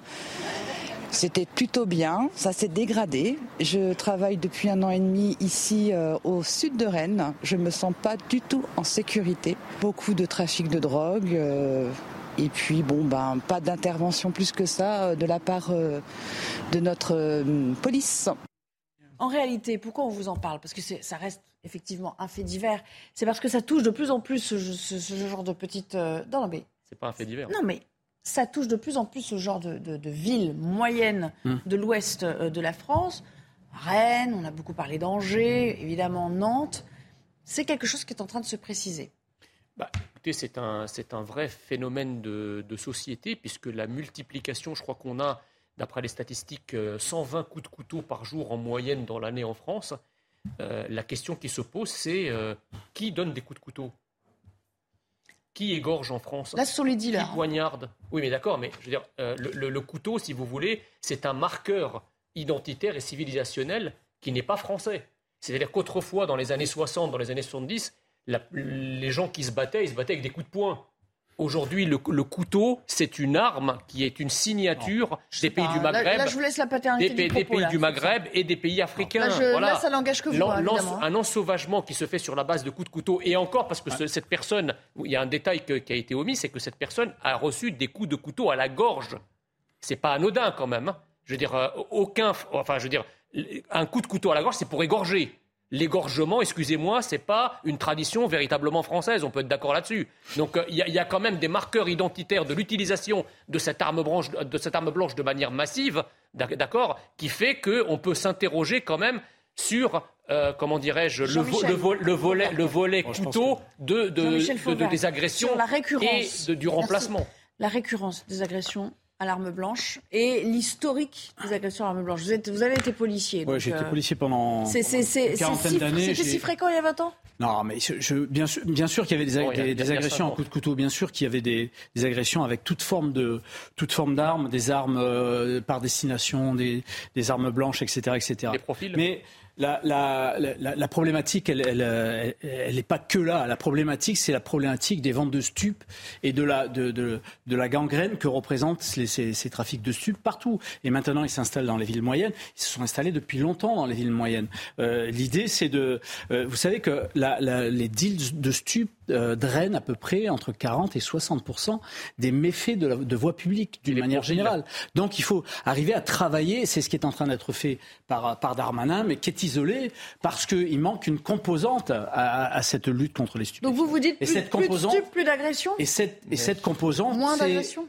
C'était plutôt bien, ça s'est dégradé. Je travaille depuis un an et demi ici euh, au sud de Rennes. Je ne me sens pas du tout en sécurité. Beaucoup de trafic de drogue. Euh, et puis, bon, ben, pas d'intervention plus que ça euh, de la part de notre police. En réalité, pourquoi on vous en parle? Parce que ça reste effectivement un fait divers. C'est parce que ça touche de plus en plus ce, genre de petites. Non, mais. C'est pas un fait divers. Non, mais ça touche de plus en plus ce genre de, de, villes moyennes hmm. de l'ouest euh, de la France. Rennes, on a beaucoup parlé d'Angers, évidemment Nantes. C'est quelque chose qui est en train de se préciser. Bah, écoutez, c'est un, c'est un vrai phénomène de, de, société, puisque la multiplication, je crois qu'on a, d'après les statistiques, 120 euh, coups de couteau par jour en moyenne dans l'année en France. Euh, la question qui se pose, c'est qui donne des coups de couteau? Qui égorge en France? Là, ce sont les dealers. Qui poignarde? Oui, mais d'accord, mais je veux dire, euh, le, couteau, si vous voulez, c'est un marqueur identitaire et civilisationnel qui n'est pas français. C'est-à-dire qu'autrefois, dans les années 60, dans les années 70, les gens qui se battaient, ils se battaient avec des coups de poing. Aujourd'hui, le, couteau, c'est une arme qui est une signature des pays du Maghreb. je vous laisse la paternité des, des pays du Maghreb et des pays africains. Là, ça n'engage que vous. Hein, un ensauvagement qui se fait sur la base de coups de couteau. Et encore, parce que cette personne, il y a un détail qui a été omis, c'est que cette personne a reçu des coups de couteau à la gorge. C'est pas anodin quand même. Hein. Je veux dire, euh, aucun. Enfin, je veux dire, un coup de couteau à la gorge, c'est pour égorger l'égorgement, excusez-moi, c'est pas une tradition véritablement française. On peut être d'accord là-dessus. Donc euh, il y, a quand même des marqueurs identitaires de l'utilisation de cette arme blanche, de cette arme blanche de manière massive, d'accord, qui fait qu'on peut s'interroger quand même sur euh, comment dirais-je, le, volet, le volet couteau de, des agressions et du remplacement. La récurrence des agressions à l'arme blanche et l'historique des agressions à l'arme blanche. Vous, êtes, vous avez été policier. Oui, j'ai été euh, policier pendant quarantaine d'années. C'était si fréquent il y a 20 ans? Non, mais je, bien sûr, bien sûr qu'il y avait des, agressions en coup de couteau, bien sûr qu'il y avait des, agressions avec toute forme de toute forme d'armes, des armes euh, par destination, des, des, armes blanches, etc., etc. Des profils. Mais la, la, la, problématique, elle n'est elle, elle, pas que là. La problématique, c'est la problématique des ventes de stupes et de la, de, de, de la gangrène que représentent ces, ces, trafics de stupes partout. Et maintenant, ils s'installent dans les villes moyennes. Ils se sont installés depuis longtemps dans les villes moyennes. Euh, L'idée, c'est de... Euh, vous savez que les deals de stupes euh, drainent à peu près entre 40 et 60 des méfaits de, de voie publique d'une manière générale. Donc il faut arriver à travailler, c'est ce qui est en train d'être fait par, par Darmanin, mais qui est isolé parce qu'il manque une composante à, cette lutte contre les stupéfiants. Donc vous vous dites plus, cette composante, plus d'agression Et cette, et cette composante,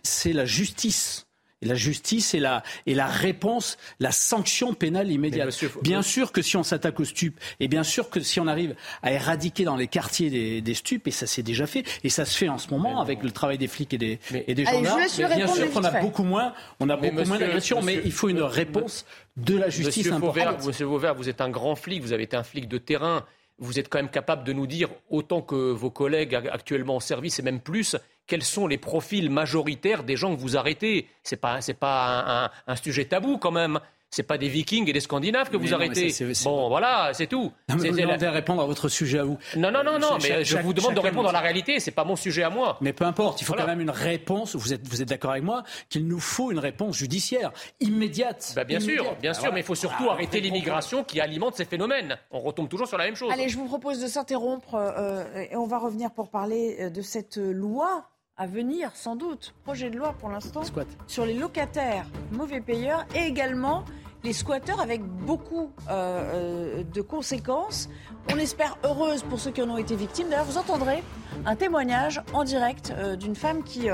c'est la justice. Et la justice et la, et la réponse, la sanction pénale immédiate. bien sûr que si on s'attaque aux stupes, et bien sûr que si on arrive à éradiquer dans les quartiers des, des stupes, et ça s'est déjà fait, et ça se fait en ce moment avec le travail des flics et des, et des gendarmes, bien sûr qu'on a beaucoup moins, on a beaucoup moins d'agressions, mais il faut une réponse de la justice Monsieur importante. Monsieur Vauvert, vous êtes un grand flic, vous avez été un flic de terrain vous êtes quand même capable de nous dire, autant que vos collègues actuellement en service et même plus, quels sont les profils majoritaires des gens que vous arrêtez. Ce n'est pas, pas un, sujet tabou quand même c'est pas des Vikings et des Scandinaves que vous arrêtez. bon, voilà, c'est tout. Non, mais vous demandez à répondre à votre sujet à vous. Non, non, non, non, mais je vous demande de répondre à la réalité. C'est pas mon sujet à moi. Mais peu importe, il faut quand même une réponse. Vous êtes, vous êtes d'accord avec moi qu'il nous faut une réponse judiciaire immédiate. Bah, bien sûr, bien sûr, mais il faut surtout ah, arrêter l'immigration qui alimente ces phénomènes. On retombe toujours sur la même chose. Allez, je vous propose de s'interrompre euh, et on va revenir pour parler euh, de cette loi à venir, sans doute, projet de loi pour l'instant, sur les locataires mauvais payeurs et également les squatteurs avec beaucoup euh, euh, de conséquences. On espère heureuse pour ceux qui en ont été victimes. D'ailleurs, vous entendrez un témoignage en direct euh, d'une femme qui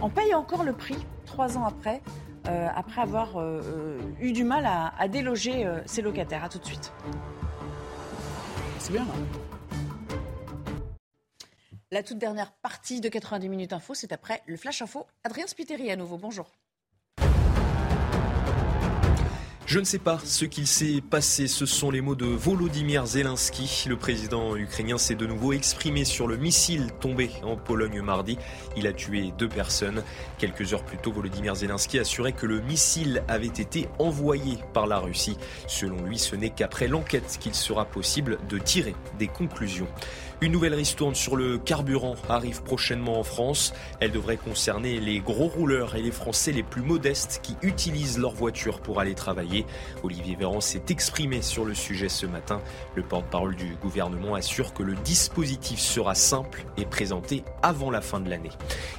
en paye encore le prix trois ans après, après avoir eu du mal à, à déloger ses locataires. A tout de suite. C'est bien. La toute dernière partie de 90 minutes info, c'est après le Flash Info. Adrien Spiteri à nouveau, bonjour. Je ne sais pas ce qu'il s'est passé. Ce sont les mots de Volodymyr Zelensky. Le président ukrainien s'est de nouveau exprimé sur le missile tombé en Pologne mardi. Il a tué deux personnes. Quelques heures plus tôt, Volodymyr Zelensky assurait que le missile avait été envoyé par la Russie. Selon lui, ce n'est qu'après l'enquête qu'il sera possible de tirer des conclusions. Une nouvelle ristourne sur le carburant arrive prochainement en France. Elle devrait concerner les gros rouleurs et les Français les plus modestes qui utilisent leur voiture pour aller travailler. Olivier Véran s'est exprimé sur le sujet ce matin. Le porte-parole du gouvernement assure que le dispositif sera simple et présenté avant la fin de l'année.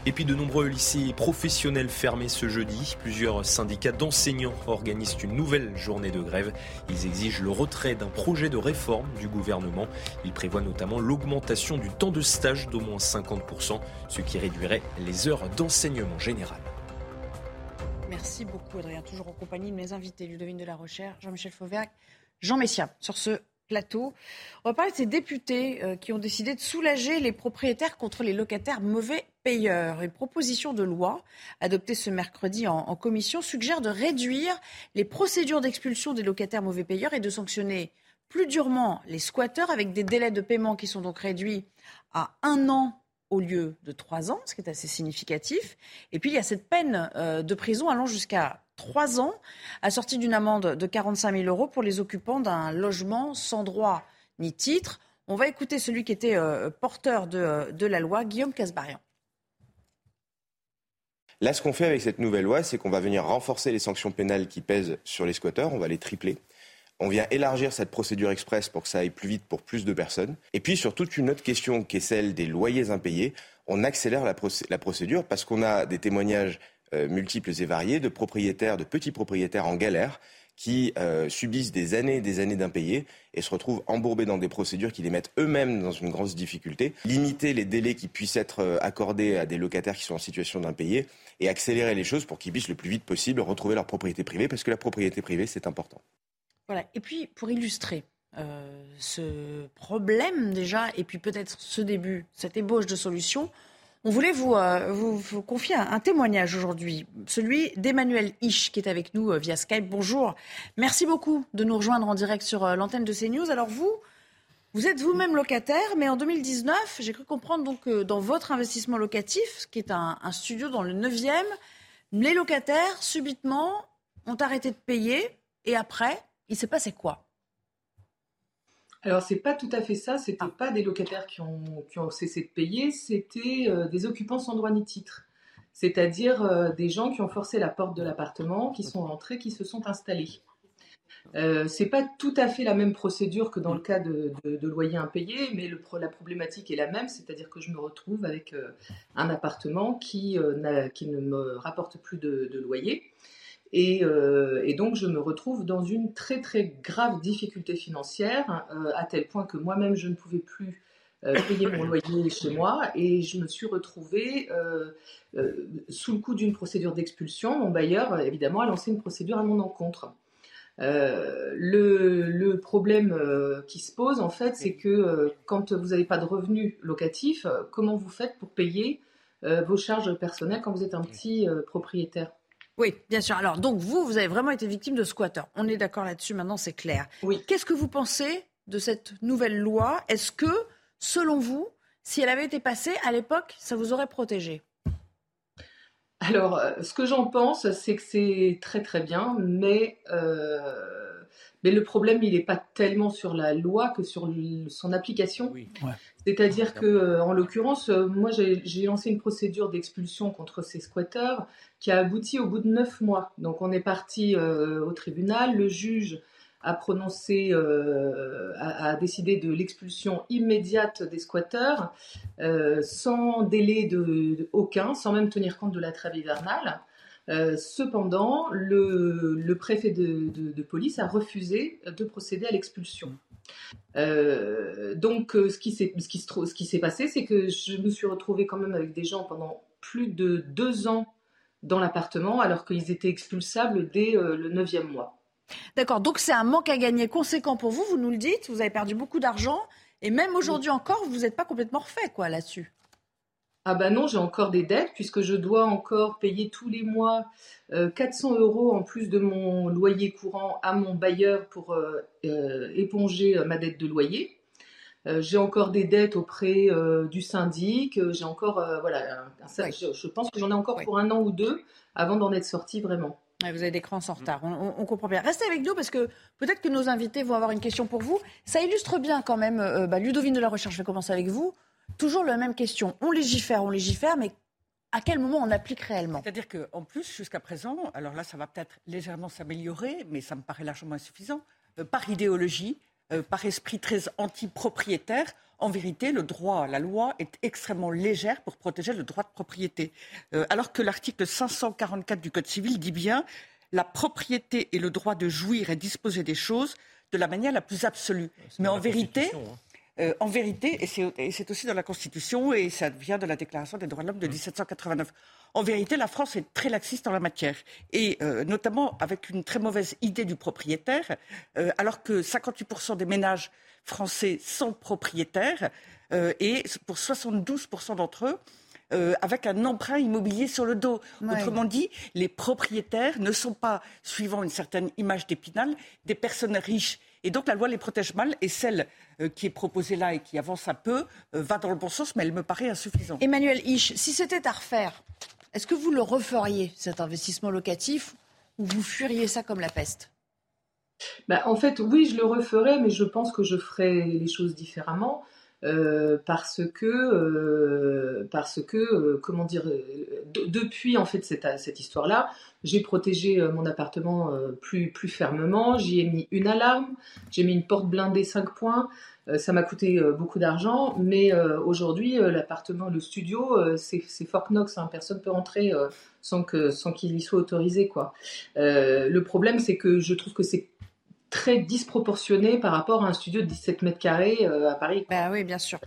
Et puis de nombreux lycées professionnels fermés ce jeudi. Plusieurs syndicats d'enseignants organisent une nouvelle journée de grève. Ils exigent le retrait d'un projet de réforme du gouvernement. Ils prévoient notamment l'augmentation augmentation du temps de stage d'au moins 50%, ce qui réduirait les heures d'enseignement général. Merci beaucoup Adrien, toujours en compagnie de mes invités, Ludovine de la Recherche, Jean-Michel Fauvergue, Jean Messia, sur ce plateau. On va parler de ces députés euh, qui ont décidé de soulager les propriétaires contre les locataires mauvais payeurs. Une proposition de loi adoptée ce mercredi en, en commission suggère de réduire les procédures d'expulsion des locataires mauvais payeurs et de sanctionner plus durement les squatteurs avec des délais de paiement qui sont donc réduits à un an au lieu de trois ans, ce qui est assez significatif. Et puis il y a cette peine euh, de prison allant jusqu'à trois ans, assortie d'une amende de 45 000 euros pour les occupants d'un logement sans droit ni titre. On va écouter celui qui était euh, porteur de, euh, de, la loi, Guillaume Casbarian. Là, ce qu'on fait avec cette nouvelle loi, c'est qu'on va venir renforcer les sanctions pénales qui pèsent sur les squatteurs, on va les tripler. On vient élargir cette procédure express pour que ça aille plus vite pour plus de personnes. Et puis sur toute une autre question qui est celle des loyers impayés, on accélère la, procédure parce qu'on a des témoignages euh, multiples et variés de propriétaires, de petits propriétaires en galère qui euh, subissent des années et des années d'impayés et se retrouvent embourbés dans des procédures qui les mettent eux-mêmes dans une grosse difficulté. Limiter les délais qui puissent être euh, accordés à des locataires qui sont en situation d'impayés et accélérer les choses pour qu'ils puissent le plus vite possible retrouver leur propriété privée parce que la propriété privée, c'est important. Voilà. Et puis, pour illustrer euh, ce problème déjà, et puis peut-être ce début, cette ébauche de solution, on voulait vous, euh, confier un, témoignage aujourd'hui, celui d'Emmanuel Hisch, qui est avec nous euh, via Skype. Bonjour. Merci beaucoup de nous rejoindre en direct sur l'antenne de CNews. Alors vous, vous êtes vous-même locataire, mais en 2019, j'ai cru comprendre donc que dans votre investissement locatif, qui est un, un studio dans le 9e, les locataires, subitement, ont arrêté de payer et après, il s'est passé quoi? Alors, c'est pas tout à fait ça. C'était ah. pas des locataires qui ont, ont cessé de payer, c'était euh, des occupants sans droit ni titre. C'est-à-dire euh, des gens qui ont forcé la porte de l'appartement, qui sont rentrés, qui se sont installés. Euh, c'est pas tout à fait la même procédure que dans le cas de, loyer impayé, mais le, la problématique est la même, c'est-à-dire que je me retrouve avec euh, un appartement qui, qui, ne me rapporte plus de, loyer. Euh, et, donc, je me retrouve dans une très, très grave difficulté financière, euh, à tel point que moi-même, je ne pouvais plus euh, payer mon loyer chez moi. Et je me suis retrouvée sous le coup d'une procédure d'expulsion. Mon bailleur, évidemment, a lancé une procédure à mon encontre. le, problème qui se pose, en fait, c'est que quand vous n'avez pas de revenus locatifs, comment vous faites pour payer vos charges personnelles quand vous êtes un petit propriétaire? Oui, bien sûr. Alors, donc, vous, vous avez vraiment été victime de squatteurs. On est d'accord là-dessus, maintenant, c'est clair. Oui. Qu'est-ce que vous pensez de cette nouvelle loi? Est-ce que, selon vous, si elle avait été passée à l'époque, ça vous aurait protégé? Alors, euh, ce que j'en pense, c'est que c'est très très bien, mais, euh, mais le problème, il n'est pas tellement sur la loi que sur son application. Oui. C'est-à-dire que, euh, en l'occurrence, moi, j'ai lancé une procédure d'expulsion contre ces squatteurs qui a abouti au bout de neuf mois. Donc on est parti euh, au tribunal, le juge a prononcé, euh, a, décidé de l'expulsion immédiate des squatteurs, euh, sans délai de, aucun, sans même tenir compte de la trêve hivernale. Cependant, le, préfet de, police a refusé de procéder à l'expulsion. donc, ce qui s'est passé, c'est que je me suis retrouvée quand même avec des gens pendant plus de deux ans dans l'appartement alors qu'ils étaient expulsables dès euh, le neuvième mois. D'accord, donc c'est un manque à gagner conséquent pour vous, vous nous le dites, vous avez perdu beaucoup d'argent et même aujourd'hui encore, vous n'êtes pas complètement refait quoi là-dessus. Ah bah non, j'ai encore des dettes puisque je dois encore payer tous les mois 400 euh, euros en plus de mon loyer courant à mon bailleur pour euh, euh, éponger ma dette de loyer. j'ai encore des dettes auprès du syndic. J'ai encore, voilà, je, pense que j'en ai encore pour un an ou deux avant d'en être sorti vraiment. vous avez des crans en retard, on, comprend bien. Restez avec nous parce que peut-être que nos invités vont avoir une question pour vous. Ça illustre bien quand même, bah, Ludovine de la Recherche, je vais commencer avec vous. Toujours la même question. On légifère, on légifère, mais à quel moment on applique réellement? C'est-à-dire qu'en plus, jusqu'à présent, alors là, ça va peut-être légèrement s'améliorer, mais ça me paraît largement insuffisant, euh, par idéologie, euh, par esprit très anti-propriétaire, en vérité, le droit, la loi est extrêmement légère pour protéger le droit de propriété. Euh, alors que l'article 544 du Code civil dit bien la propriété et le droit de jouir et disposer des choses de la manière la plus absolue. Mais en vérité, hein. Euh, en vérité, et c'est aussi dans la Constitution et ça vient de la Déclaration des droits de l'homme de 1789. Mmh. En vérité, la France est très laxiste en la matière, et euh, notamment avec une très mauvaise idée du propriétaire, euh, alors que 58% des ménages français sont propriétaires, et pour 72% d'entre eux, avec un emprunt immobilier sur le dos. Autrement dit, les propriétaires ne sont pas, suivant une certaine image d'épinal, des personnes riches et donc la loi les protège mal et celle euh, qui est proposée là et qui avance un peu euh, va dans le bon sens, mais elle me paraît insuffisante. Emmanuel Hisch, si c'était à refaire, est-ce que vous le referiez, cet investissement locatif, ou vous fuiriez ça comme la peste? Bah, En fait, oui, je le referais, mais je pense que je ferais les choses différemment. Euh, parce que euh, parce que euh, comment dire depuis en fait cette, cette histoire là j'ai protégé mon appartement plus plus fermement. J'y ai mis une alarme. J'ai mis une porte blindée 5 points. Ça m'a coûté beaucoup d'argent. Mais aujourd'hui l'appartement le studio c'est Fort Knox hein, personne peut rentrer sans que sans qu'il y soit autorisé quoi. Le problème c'est que je trouve que c'est très disproportionné par rapport à un studio de 17 mètres carrés euh, à Paris. Ben oui, bien sûr.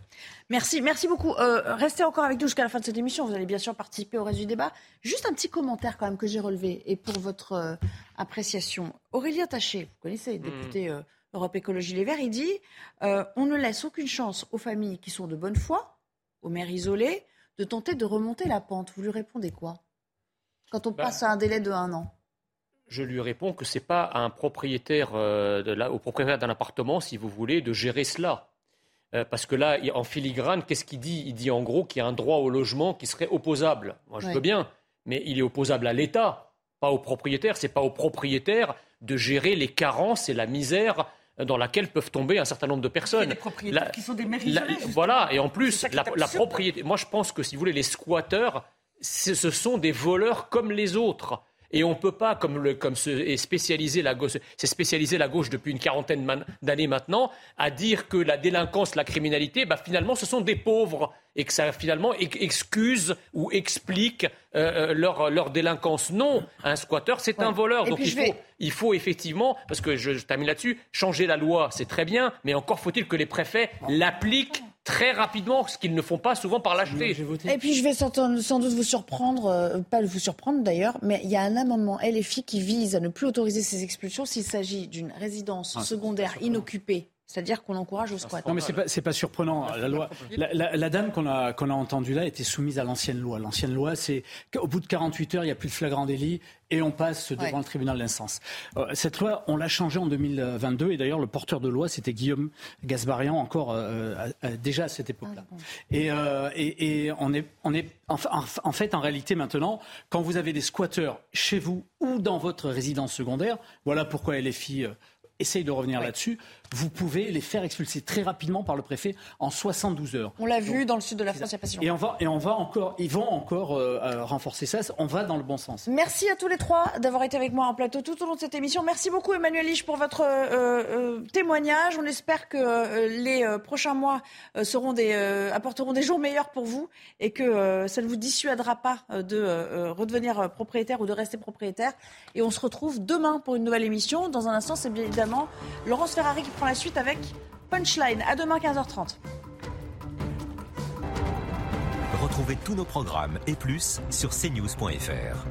Merci, merci beaucoup. Euh, restez encore avec nous jusqu'à la fin de cette émission. Vous allez bien sûr participer au reste du débat. Juste un petit commentaire quand même que j'ai relevé et pour votre euh, appréciation. Aurélien Taché, vous connaissez, hmm. député Europe Écologie Les Verts, il dit on ne laisse aucune chance aux familles qui sont de bonne foi, aux mères isolées, de tenter de remonter la pente. Vous lui répondez quoi? Quand on bah. passe à un délai de un an je lui réponds que ce n'est pas à un propriétaire, euh, au propriétaire d'un appartement, si vous voulez, de gérer cela. Euh, parce que là, en filigrane, qu'est-ce qu'il dit? Il dit en gros qu'il y a un droit au logement qui serait opposable. Moi, je veux bien, mais il est opposable à l'État, pas au propriétaire. Ce n'est pas au propriétaire de gérer les carences et la misère dans laquelle peuvent tomber un certain nombre de personnes. des propriétaires qui sont des Voilà, et en plus, la, la, propriété. Moi, je pense que si vous voulez, les squatteurs, ce sont des voleurs comme les autres. Et on ne peut pas, comme, le, comme c'est spécialisé la gauche, c'est spécialisé la gauche depuis une quarantaine d'années maintenant, à dire que la délinquance, la criminalité, bah, finalement, ce sont des pauvres et que ça finalement excuse ou explique euh, euh, leur, leur, délinquance. Non, un squatteur, c'est un voleur. Donc il faut, il faut effectivement, parce que je, je termine là-dessus, changer la loi, c'est très bien, mais encore faut-il que les préfets l'appliquent très rapidement, ce qu'ils ne font pas souvent par l'acheter. Et puis je vais sans, doute vous surprendre, euh, pas vous surprendre d'ailleurs, mais il y a un amendement LFI qui vise à ne plus autoriser ces expulsions s'il s'agit d'une résidence ah, secondaire inoccupée c'est-à-dire qu'on encourage au squat. Non, mais c'est pas, pas surprenant. La, loi, la, dame qu'on a, qu'on a entendue là était soumise à l'ancienne loi. L'ancienne loi, c'est qu'au bout de 48 heures, il n'y a plus de flagrant délit et on passe devant le tribunal d'instance. Euh, cette loi, on l'a changée en 2022 et d'ailleurs, le porteur de loi, c'était Guillaume Gasbarian, encore euh, déjà à cette époque-là. Ah, et, euh, et, et, on est, on est en, en, fait, en réalité, maintenant, quand vous avez des squatteurs chez vous ou dans votre résidence secondaire, voilà pourquoi LFI essaye de revenir là-dessus, vous pouvez les faire expulser très rapidement par le préfet en 72 heures. On l'a vu dans le sud de la France il n'y a pas si longtemps. Et on va, et on va encore, ils vont encore euh, euh, renforcer ça. On va dans le bon sens. Merci à tous les trois d'avoir été avec moi en plateau tout au long de cette émission. Merci beaucoup Emmanuel Lich pour votre euh, témoignage. On espère que les prochains mois seront des, apporteront des jours meilleurs pour vous et que ça ne vous dissuadera pas de redevenir propriétaire ou de rester propriétaire. Et on se retrouve demain pour une nouvelle émission. Dans un instant, c'est bien évidemment Laurence Ferrari qui la suite avec Punchline. À demain 15h30. Retrouvez tous nos programmes et plus sur cnews.fr.